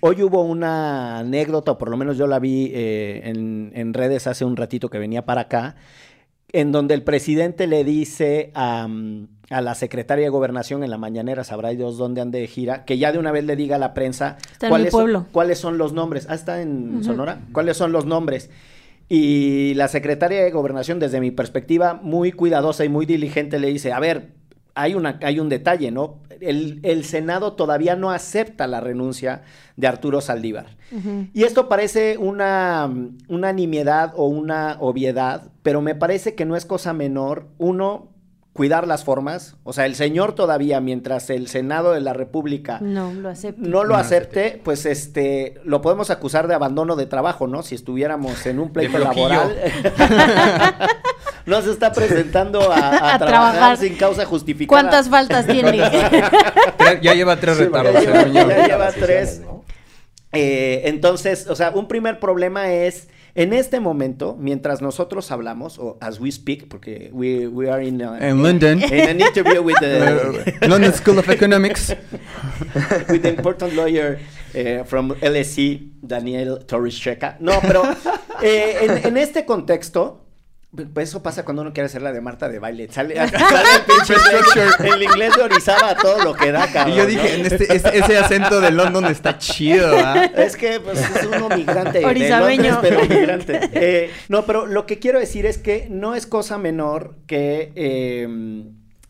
Hoy hubo una anécdota, o por lo menos yo la vi eh, en, redes hace un ratito que venía para acá, en donde el presidente le dice a, mm, a la secretaria de Gobernación en la mañanera, sabrá Dios dónde ande de gira, que ya de una vez le diga a la prensa cuáles, son, pueblo. cuáles son los nombres. Ah, está en Sonora. ¿Cuáles son los nombres? Y la secretaria de Gobernación, desde mi perspectiva, muy cuidadosa y muy diligente, le dice, a ver, hay, una, hay un detalle, ¿no? El, el Senado todavía no acepta la renuncia de Arturo Saldívar. Y esto parece una, una nimiedad o una obviedad, pero me parece que no es cosa menor. Uno, cuidar las formas. O sea, el señor todavía, mientras el Senado de la República No, lo acepto. no lo acepte, pues este, lo podemos acusar de abandono de trabajo, ¿no? Si estuviéramos en un pleito laboral. no se está presentando a, a A trabajar, trabajar. sin causa justificada. ¿Cuántas faltas tiene? Ya lleva tres Sí, retardos. ya lleva- el señor. ya lleva tres. ¿no? Eh, entonces, o sea, un primer problema es, en este momento, mientras nosotros hablamos, o as we speak, porque we, we are in, a- En London. in an interview with the, London School of Economics. with the important lawyer eh, from LSE, Daniel Torres Checa. No, pero eh, en, en este contexto, pues eso pasa cuando uno quiere hacer la de Marta de baile. Sale, sale el pinche inglés, el inglés de Orizaba a todo lo que da, cabrón. Y yo dije, en ¿no? este, ese, acento de London está chido, ¿ah? Es que pues, es uno migrante. de Orizabeño. Londres, pero migrante. Eh, no, pero lo que quiero decir es que no es cosa menor que eh,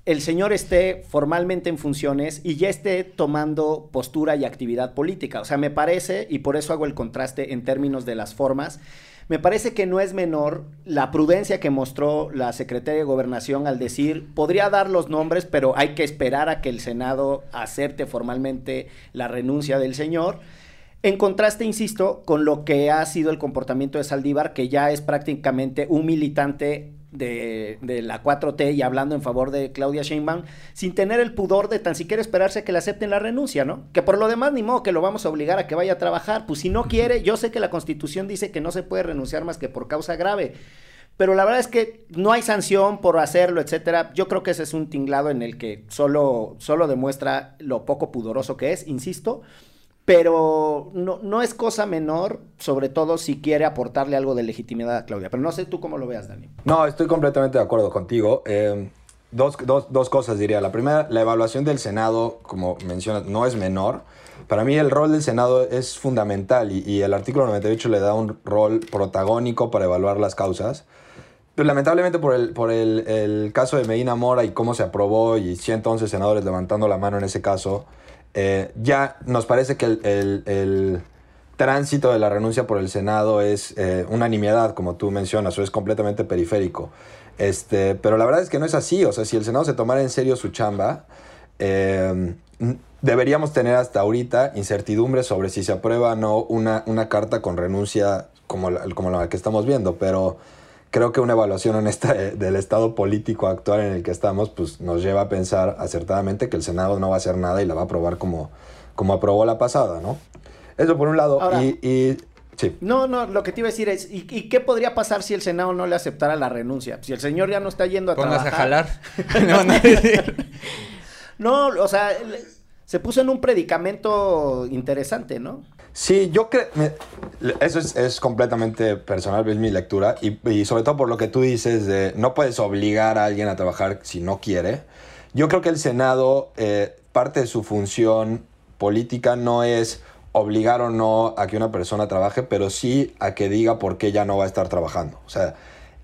el señor esté formalmente en funciones y ya esté tomando postura y actividad política. O sea, me parece, y por eso hago el contraste en términos de las formas, me parece que no es menor la prudencia que mostró la secretaria de Gobernación al decir, podría dar los nombres, pero hay que esperar a que el Senado acepte formalmente la renuncia del señor. En contraste, insisto, con lo que ha sido el comportamiento de Saldívar, que ya es prácticamente un militante de, de, la 4T y hablando en favor de Claudia Sheinbaum, sin tener el pudor de tan siquiera esperarse que le acepten la renuncia, ¿no? Que por lo demás ni modo que lo vamos a obligar a que vaya a trabajar, pues si no quiere, yo sé que la Constitución dice que no se puede renunciar más que por causa grave, pero la verdad es que no hay sanción por hacerlo, etcétera. Yo creo que ese es un tinglado en el que solo, solo demuestra lo poco pudoroso que es, insisto pero no, no, es cosa menor, sobre todo si quiere aportarle algo de legitimidad a Claudia. Pero no sé tú cómo lo veas, Dani. No, estoy completamente de acuerdo contigo. Eh, dos, dos, dos, cosas diría. La primera, la evaluación del Senado, como mencionas, no es menor. Para mí el rol del Senado es fundamental y, y el artículo 98 le da un rol protagónico para evaluar las causas. Pero lamentablemente por, el, por el, el caso de Medina Mora y cómo se aprobó y 111 senadores levantando la mano en ese caso, eh, ya nos parece que el, el, el, tránsito de la renuncia por el Senado es eh, una nimiedad, como tú mencionas, o es completamente periférico. Este, pero la verdad es que no es así. O sea, si el Senado se tomara en serio su chamba, eh, deberíamos tener hasta ahorita incertidumbre sobre si se aprueba o no una, una carta con renuncia como la, como la que estamos viendo. Pero creo que una evaluación honesta del estado político actual en el que estamos, pues nos lleva a pensar acertadamente que el Senado no va a hacer nada y la va a aprobar como, como aprobó la pasada, ¿no? Eso por un lado. Ahora, y, y, sí. No, no, lo que te iba a decir es, ¿y, ¿y, qué podría pasar si el Senado no le aceptara la renuncia? Si el señor ya no está yendo a Póngase trabajar. a jalar. no, no, o sea, se puso en un predicamento interesante, ¿no? Sí, yo creo, eso es, es, completamente personal, es mi lectura, y, sobre todo por lo que tú dices de no puedes obligar a alguien a trabajar si no quiere. Yo creo que el Senado, eh, parte de su función política no es obligar o no a que una persona trabaje, pero sí a que diga por qué ya no va a estar trabajando. O sea,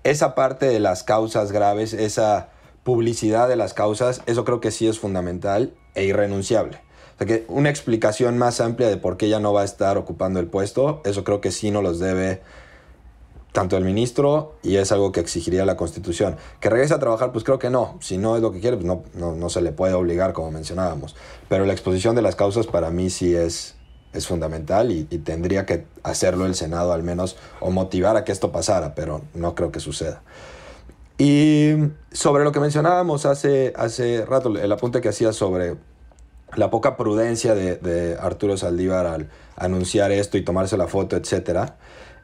esa parte de las causas graves, esa publicidad de las causas, eso creo que sí es fundamental e irrenunciable. O sea que una explicación más amplia de por qué ella no va a estar ocupando el puesto, eso creo que sí nos los debe tanto el ministro y es algo que exigiría la Constitución. Que regrese a trabajar, pues creo que no. Si no es lo que quiere, pues no, no, no se le puede obligar, como mencionábamos. Pero la exposición de las causas para mí sí es, es fundamental y, y, tendría que hacerlo el Senado al menos o motivar a que esto pasara, pero no creo que suceda. Y sobre lo que mencionábamos hace, hace rato, el apunte que hacía sobre la poca prudencia de, de, Arturo Saldívar al anunciar esto y tomarse la foto, etc.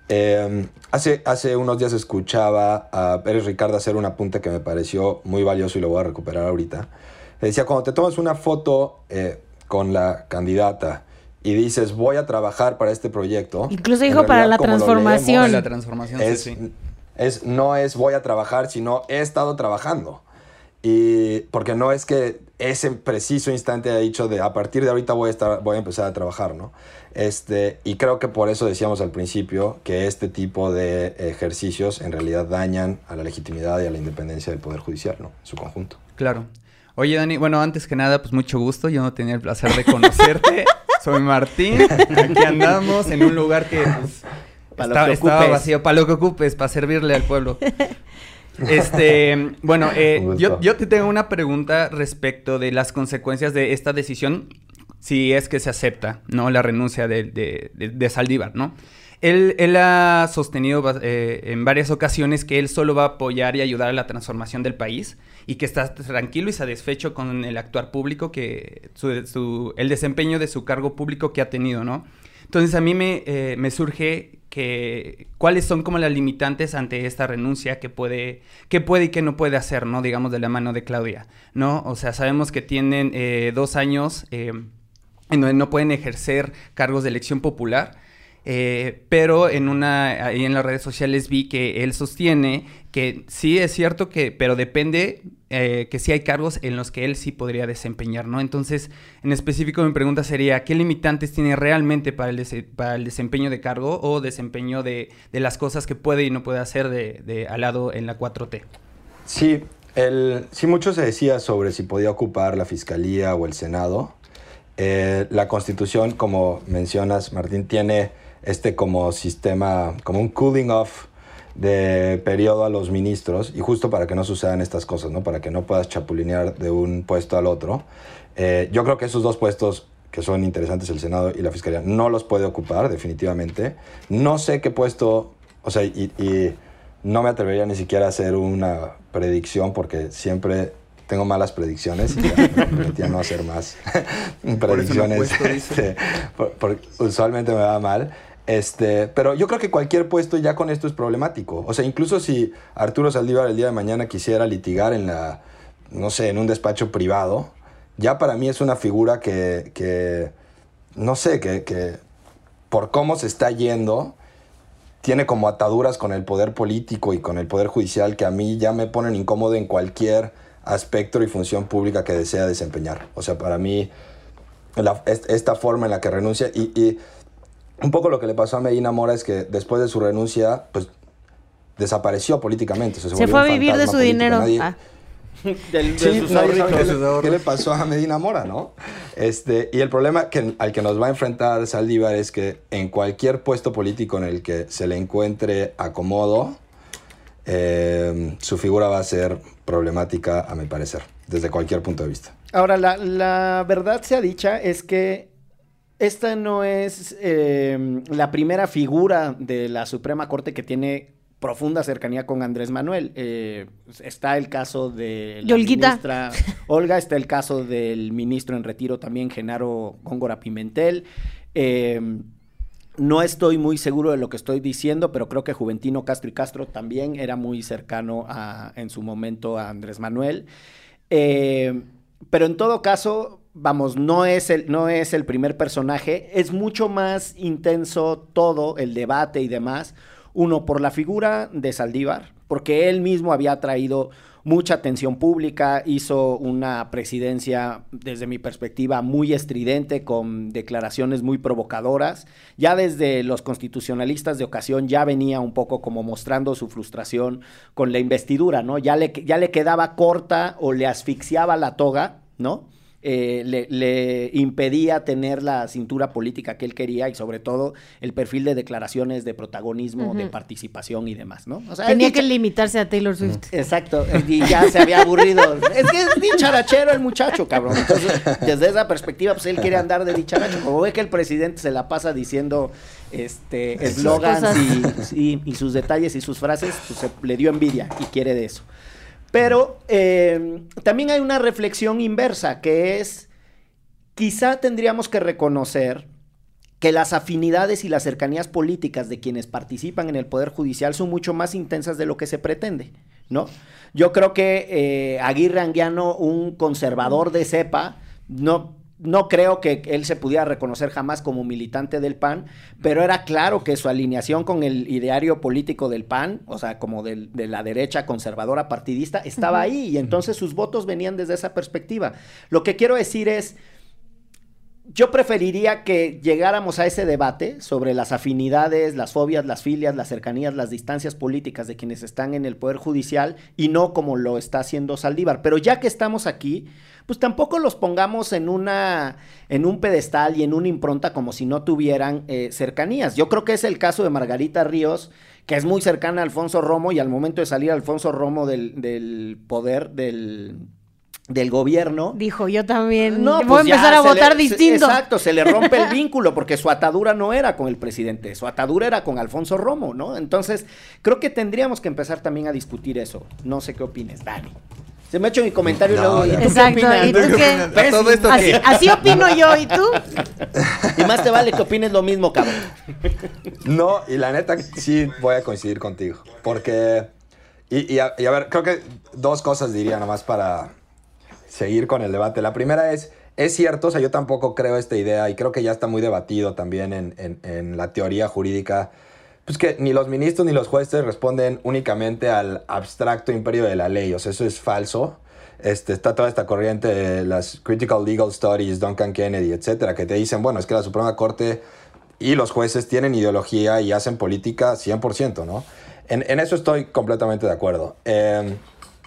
Eh, hace, hace unos días escuchaba a Pérez Ricardo hacer un apunte que me pareció muy valioso y lo voy a recuperar ahorita. Le decía, cuando te tomas una foto eh, con la candidata y dices, voy a trabajar para este proyecto. Incluso dijo para la transformación. Leemos, la transformación, es, sí, sí. Es, no es voy a trabajar, sino he estado trabajando. Y porque no es que ese preciso instante haya dicho de a partir de ahorita voy a, estar, voy a empezar a trabajar, ¿no? Este, y creo que por eso decíamos al principio que este tipo de ejercicios en realidad dañan a la legitimidad y a la independencia del Poder Judicial, ¿no? En su conjunto. Claro. Oye, Dani, bueno, antes que nada, pues mucho gusto. Yo no tenía el placer de conocerte. Soy Martín. Aquí andamos en un lugar que pues, para está, estaba vacío. Para lo que ocupes, para servirle al pueblo. Este, bueno, eh, yo, yo te tengo una pregunta respecto de las consecuencias de esta decisión, si es que se acepta, ¿no? La renuncia de, de, de, de Saldívar, ¿no? Él, él, ha sostenido eh, en varias ocasiones que él solo va a apoyar y ayudar a la transformación del país y que está tranquilo y satisfecho con el actuar público, que su, su, el desempeño de su cargo público que ha tenido, ¿no? Entonces a mí me, eh, me surge cuáles son como las limitantes ante esta renuncia que puede, que puede y que no puede hacer, ¿no? Digamos, de la mano de Claudia, ¿no? O sea, sabemos que tienen eh, dos años eh, en donde no pueden ejercer cargos de elección popular. Eh, pero en una ahí en las redes sociales vi que él sostiene que sí es cierto que pero depende eh, que sí hay cargos en los que él sí podría desempeñar no entonces en específico mi pregunta sería qué limitantes tiene realmente para el, para el desempeño de cargo o desempeño de, de, las cosas que puede y no puede hacer de, al lado en la 4T sí el sí mucho se decía sobre si podía ocupar la fiscalía o el senado. Eh, la constitución como mencionas Martín tiene este como sistema, como un cooling off de periodo a los ministros y justo para que no sucedan estas cosas, ¿no? Para que no puedas chapulinear de un puesto al otro. Eh, yo creo que esos dos puestos que son interesantes, el Senado y la Fiscalía, no los puede ocupar definitivamente. No sé qué puesto, o sea, y, y no me atrevería ni siquiera a hacer una predicción porque siempre tengo malas predicciones y ya me prometía no hacer más predicciones. Este, por- por- usualmente me va mal. Este, pero yo creo que cualquier puesto ya con esto es problemático. O sea, incluso si Arturo Saldívar el día de mañana quisiera litigar en la, no sé, en un despacho privado, ya para mí es una figura que, que no sé, que, que por cómo se está yendo, tiene como ataduras con el poder político y con el poder judicial que a mí ya me ponen incómodo en cualquier aspecto y función pública que desea desempeñar. O sea, para mí, la- est- esta forma en la que renuncia y, y un poco lo que le pasó a Medina Mora es que después de su renuncia, pues desapareció políticamente. o sea, Se fue a vivir de su político. dinero. Nadie- Ah. Del- de Sí, sus nadie sabe ahorritos. qué le- qué le pasó a Medina Mora, ¿no? Este, y el problema que, al que nos va a enfrentar Saldívar es que en cualquier puesto político en el que se le encuentre acomodo, eh, su figura va a ser problemática, a mi parecer, desde cualquier punto de vista. Ahora, la, la verdad sea dicha es que esta no es eh, la primera figura de la Suprema Corte que tiene profunda cercanía con Andrés Manuel. Eh, está el caso de la ministra Olga, está el caso del ministro en retiro también, Genaro Góngora Pimentel. Eh, no estoy muy seguro de lo que estoy diciendo, pero creo que Juventino Castro y Castro también era muy cercano a, en su momento a Andrés Manuel. Eh, pero en todo caso, vamos, no es, el, no es el primer personaje, es mucho más intenso todo el debate y demás. Uno, por la figura de Saldívar, porque él mismo había traído mucha atención pública, hizo una presidencia, desde mi perspectiva, muy estridente, con declaraciones muy provocadoras. Ya desde los constitucionalistas de ocasión ya venía un poco como mostrando su frustración con la investidura, ¿no? Ya le, ya le quedaba corta o le asfixiaba la toga, ¿no? Eh, le, le impedía tener la cintura política que él quería y sobre todo el perfil de declaraciones de protagonismo, de participación y demás, ¿no? O sea, Tenía que limitarse a Taylor Swift. Exacto, y ya se había aburrido. Es que es dicharachero el muchacho, cabrón. Entonces, desde esa perspectiva, pues él quiere andar de dicharacho. Como ve que el presidente se la pasa diciendo este eslogans cosas. y, y- y sus detalles y sus frases, pues se- le dio envidia y quiere de eso. Pero eh, también hay una reflexión inversa, que es, quizá tendríamos que reconocer que las afinidades y las cercanías políticas de quienes participan en el Poder Judicial son mucho más intensas de lo que se pretende, ¿no? Yo creo que eh, Aguirre Anguiano, un conservador de cepa, no, no creo que él se pudiera reconocer jamás como militante del PAN, pero era claro que su alineación con el ideario político del PAN, o sea, como del- de la derecha conservadora partidista, estaba ahí y entonces sus votos venían desde esa perspectiva. Lo que quiero decir es, yo preferiría que llegáramos a ese debate sobre las afinidades, las fobias, las filias, las cercanías, las distancias políticas de quienes están en el Poder Judicial y no como lo está haciendo Saldívar. Pero ya que estamos aquí, pues tampoco los pongamos en, una, en un pedestal y en una impronta como si no tuvieran eh, cercanías. Yo creo que es el caso de Margarita Ríos, que es muy cercana a Alfonso Romo y al momento de salir Alfonso Romo del, del poder del, del gobierno, Dijo, yo también no, voy pues a ya empezar a votar le- se- distinto. exacto, se le rompe el vínculo porque su atadura no era con el presidente, su atadura era con Alfonso Romo, ¿no? Entonces, creo que tendríamos que empezar también a discutir eso. No sé qué opines, Dani. Se me ha hecho mi comentario y luego. ¿y ya. tú qué Exacto, opinas? ¿y tú qué? ¿Ves? ¿Todo esto Así, qué? así opino yo, ¿y tú? Y más te vale que opines lo mismo, cabrón. No, y la neta sí voy a coincidir contigo. Porque, y, y a, y a ver, creo que dos cosas diría nomás para seguir con el debate. La primera es, es cierto, o sea, yo tampoco creo esta idea y creo que ya está muy debatido también en, en- en la teoría jurídica, pues que ni los ministros ni los jueces responden únicamente al abstracto imperio de la ley, o sea, eso es falso. Este, está toda esta corriente de las Critical Legal Studies, Duncan Kennedy, etcétera, que te dicen, bueno, es que la Suprema Corte y los jueces tienen ideología y hacen política 100%, ¿no? En, en eso estoy completamente de acuerdo. Eh,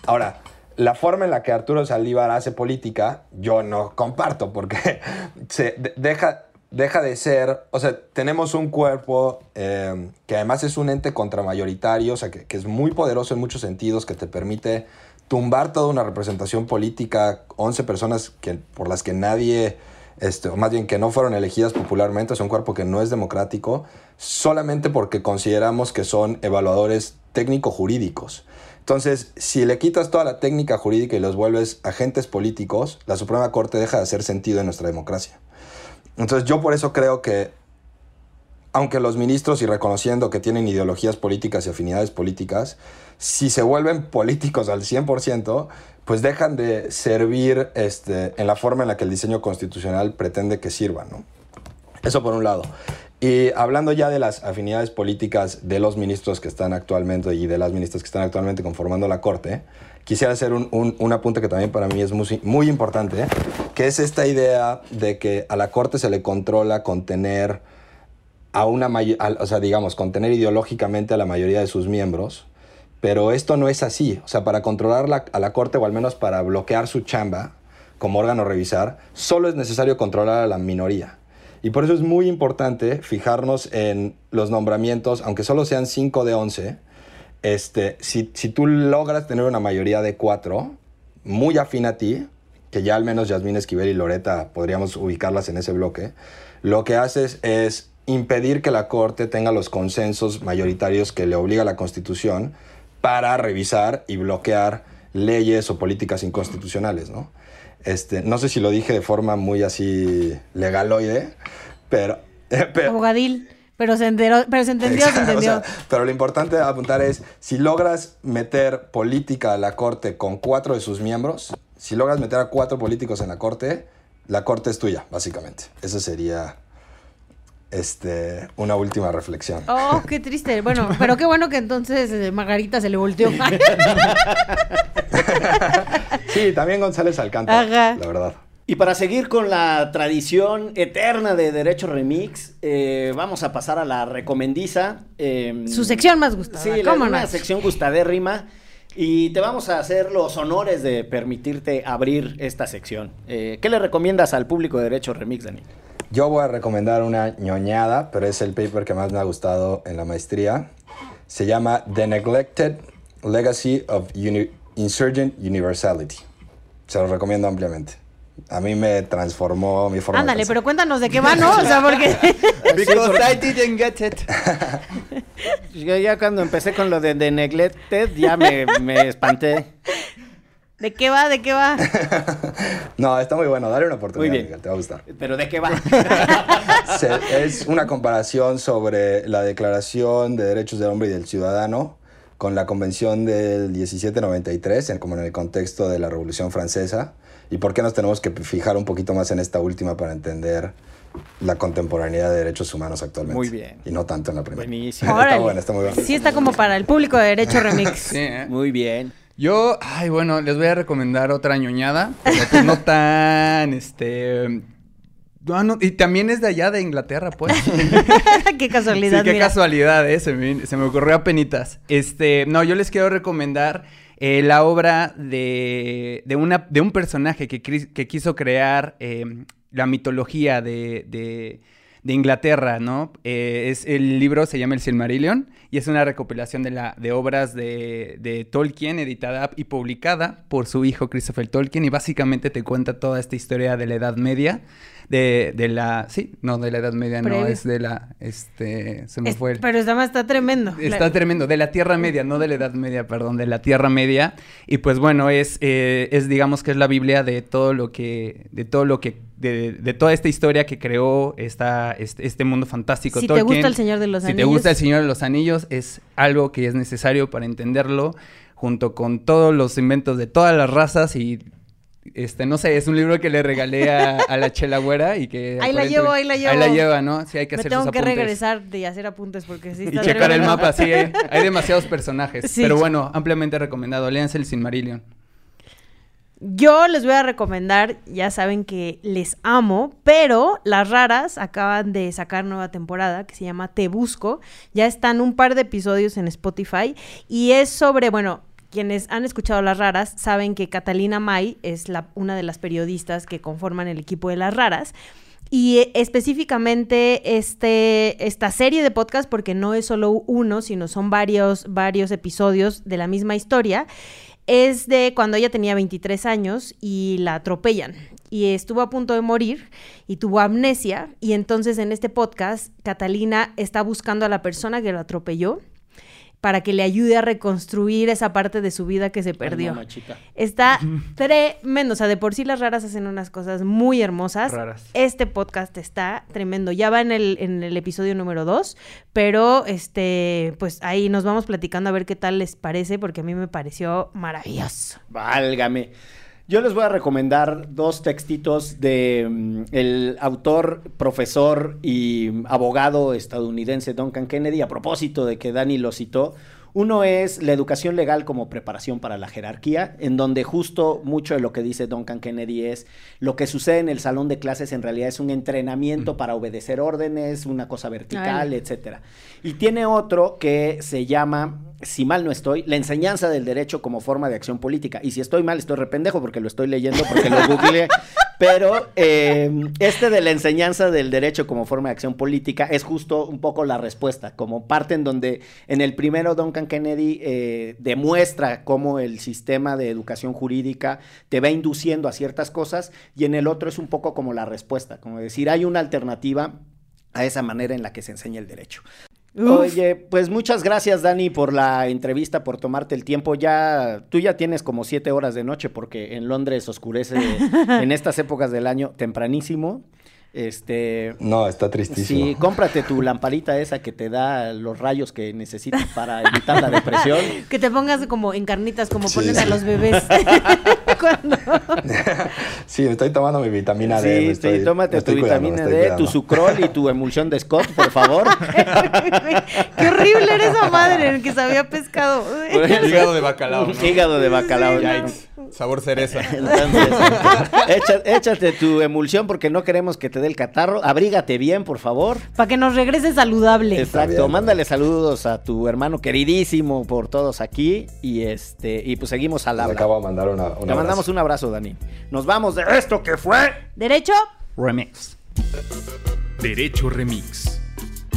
ahora, la forma en la que Arturo Saldívar hace política, yo no comparto, porque se de- deja, deja de ser, o sea, tenemos un cuerpo eh, que además es un ente contramayoritario, o sea, que, que, es muy poderoso en muchos sentidos, que te permite tumbar toda una representación política, 11 personas que, por las que nadie, este, o más bien que no fueron elegidas popularmente, es un cuerpo que no es democrático, solamente porque consideramos que son evaluadores técnico-jurídicos. Entonces, si le quitas toda la técnica jurídica y los vuelves agentes políticos, la Suprema Corte deja de hacer sentido en nuestra democracia. Entonces yo por eso creo que, aunque los ministros y reconociendo que tienen ideologías políticas y afinidades políticas, si se vuelven políticos al 100%, pues dejan de servir este, en la forma en la que el diseño constitucional pretende que sirvan. ¿no? Eso por un lado. Y hablando ya de las afinidades políticas de los ministros que están actualmente y de las ministras que están actualmente conformando la Corte, quisiera hacer un, un, un apunte que también para mí es muy, muy importante, que es esta idea de que a la Corte se le controla contener a una o sea, digamos, contener ideológicamente a la mayoría de sus miembros, pero esto no es así. O sea, para controlar la, a la Corte, o al menos para bloquear su chamba como órgano revisar, solo es necesario controlar a la minoría. Y por eso es muy importante fijarnos en los nombramientos, aunque solo sean 5 de 11, este, si, si, tú logras tener una mayoría de 4, muy afín a ti, que ya al menos Yasmín Esquivel y Loreta podríamos ubicarlas en ese bloque, lo que haces es impedir que la Corte tenga los consensos mayoritarios que le obliga la Constitución para revisar y bloquear leyes o políticas inconstitucionales, ¿no? Este, no sé si lo dije de forma muy así legaloide, pero... pero Abogadil. Pero se, enteró, pero se entendió, se entendió. O sea, pero lo importante de apuntar es, si logras meter política a la Corte con cuatro de sus miembros, si logras meter a cuatro políticos en la Corte, la Corte es tuya, básicamente. Eso sería este, una última reflexión. Oh, qué triste. Bueno, pero qué bueno que entonces eh, Margarita se le volteó. sí, también González Alcántara, Ajá. la verdad. Y para seguir con la tradición eterna de Derecho Remix, eh, vamos a pasar a la recomendiza. Eh, Su sección más gustada. Sí, la, una sección gustadérrima. Y te vamos a hacer los honores de permitirte abrir esta sección. Eh, ¿Qué le recomiendas al público de Derecho Remix, Dani? Yo voy a recomendar una ñoñada, pero es el paper que más me ha gustado en la maestría. Se llama The Neglected Legacy of Uni Insurgent Universality. Se lo recomiendo ampliamente. A mí me transformó mi forma Ándale, de pero cuéntanos de qué va, ¿no? O sea, porque... Because I didn't get it. Yo ya cuando empecé con lo de The Neglected, ya me, me espanté. ¿De qué va? ¿De qué va? no, está muy bueno. Dale una oportunidad, Muy bien. Miguel, te va a gustar. ¿Pero de qué va? Se- es una comparación sobre la Declaración de Derechos del Hombre y del Ciudadano con la Convención del 1793, en, como en el contexto de la Revolución Francesa, y por qué nos tenemos que fijar un poquito más en esta última para entender la contemporaneidad de derechos humanos actualmente. Muy bien. Y no tanto en la primera. Buenísimo. Está buena, está muy buena. Sí está como para el público de Derecho Remix. Sí, ¿eh? Muy bien. Yo, ay, bueno, les voy a recomendar otra ñoñada, pero no tan, este... no, no, y también es de allá, de Inglaterra, pues. qué casualidad, Sí, qué mira. casualidad, eh, se me, se me ocurrió a penitas. Este, no, yo les quiero recomendar eh, la obra de, de, una, de un personaje que, que quiso crear eh, la mitología de, de- de Inglaterra, ¿no? Eh, es, el libro se llama El Silmarillion y es una recopilación de, la, de obras de, de Tolkien, editada y publicada por su hijo Christopher Tolkien y básicamente te cuenta toda esta historia de la Edad Media. De, de la, sí, no, de la Edad Media, no, es de la, este, se me Es- fue el... Pero está, está tremendo. Está tremendo, de la Tierra Media, no de la Edad Media, perdón, de la Tierra Media. Y pues bueno, es, eh, es digamos que es la Biblia de todo lo que, de todo lo que, de, de toda esta historia que creó esta, este, este mundo fantástico. Si te gusta El Señor de los Si te Anillos. gusta El Señor de los Anillos, es algo que es necesario para entenderlo, junto con todos los inventos de todas las razas y... Este, no sé, es un libro que le regalé a, a la chela güera y que... Ahí la llevo, ahí la Ahí la llevo. lleva, ¿no? Sí, hay que Me hacer tengo sus que apuntes. regresar y hacer apuntes porque sí Y está checar el mapa, sí, hay, hay demasiados personajes. Sí. Pero bueno, ampliamente recomendado. Léanse el Silmarillion. Yo les voy a recomendar, ya saben que les amo, pero las raras acaban de sacar nueva temporada que se llama Te Busco. Ya están un par de episodios en Spotify y es sobre, bueno, quienes han escuchado las raras saben que Catalina May es la, una de las periodistas que conforman el equipo de las raras. Y eh, específicamente este, esta serie de podcast, porque no es solo uno, sino son varios, varios episodios de la misma historia, es de cuando ella tenía 23 años y la atropellan. Y estuvo a punto de morir y tuvo amnesia. Y entonces en este podcast, Catalina está buscando a la persona que lo atropelló para que le ayude a reconstruir esa parte de su vida que se perdió. Está tremendo. O sea, de por sí las raras hacen unas cosas muy hermosas. Raras. Este podcast está tremendo. Ya va en el, en el episodio número 2, pero este, pues ahí nos vamos platicando a ver qué tal les parece, porque a mí me pareció maravilloso. Válgame. Yo les voy a recomendar dos textitos de mm, el autor, profesor y abogado estadounidense Duncan Kennedy, a propósito de que Dani lo citó. Uno es la educación legal como preparación para la jerarquía, en donde justo mucho de lo que dice Duncan Kennedy es lo que sucede en el salón de clases en realidad es un entrenamiento para obedecer órdenes, una cosa vertical, etcétera. Y tiene otro que se llama, si mal no estoy, la enseñanza del derecho como forma de acción política. Y si estoy mal, estoy rependejo porque lo estoy leyendo, porque lo googleé. Pero eh, este de la enseñanza del derecho como forma de acción política es justo un poco la respuesta, como parte en donde en el primero Duncan Kennedy eh, demuestra cómo el sistema de educación jurídica te va induciendo a ciertas cosas y en el otro es un poco como la respuesta, como decir, hay una alternativa a esa manera en la que se enseña el derecho. Oye, pues muchas gracias Dani por la entrevista, por tomarte el tiempo. Ya, tú ya tienes como siete horas de noche porque en Londres oscurece en estas épocas del año tempranísimo. Este, No, está tristísimo. sí, cómprate tu lamparita esa que te da los rayos que necesitas para evitar la depresión. Que te pongas como en carnitas, como Sí, ponen sí. a los bebés. Cuando- Sí, estoy tomando mi vitamina D. Sí, estoy- sí, tómate tu cuidando, vitamina D, cuidando. tu sucrol y tu emulsión de Scott, por favor. Qué horrible era esa madre en el que sabía pescado. Hígado de bacalao. ¿no? Hígado de bacalao. Yikes. Sabor cereza. Entonces, echa- échate tu emulsión porque no queremos que te dé el catarro. Abrígate bien, por favor. Para que nos regrese saludable. Exacto. bien. Mándale saludos a tu hermano queridísimo por todos aquí. Y este, y pues seguimos al habla. acabo de mandar una, un Te mandamos un abrazo, Dani. Nos vamos de esto que fue. ¿Derecho? Remix. Derecho Remix.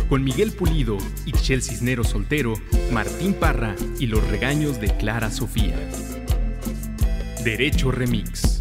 Con Miguel Pulido, Ixchel Cisneros Soltero, Martín Parra y los regaños de Clara Sofía. Derecho Remix.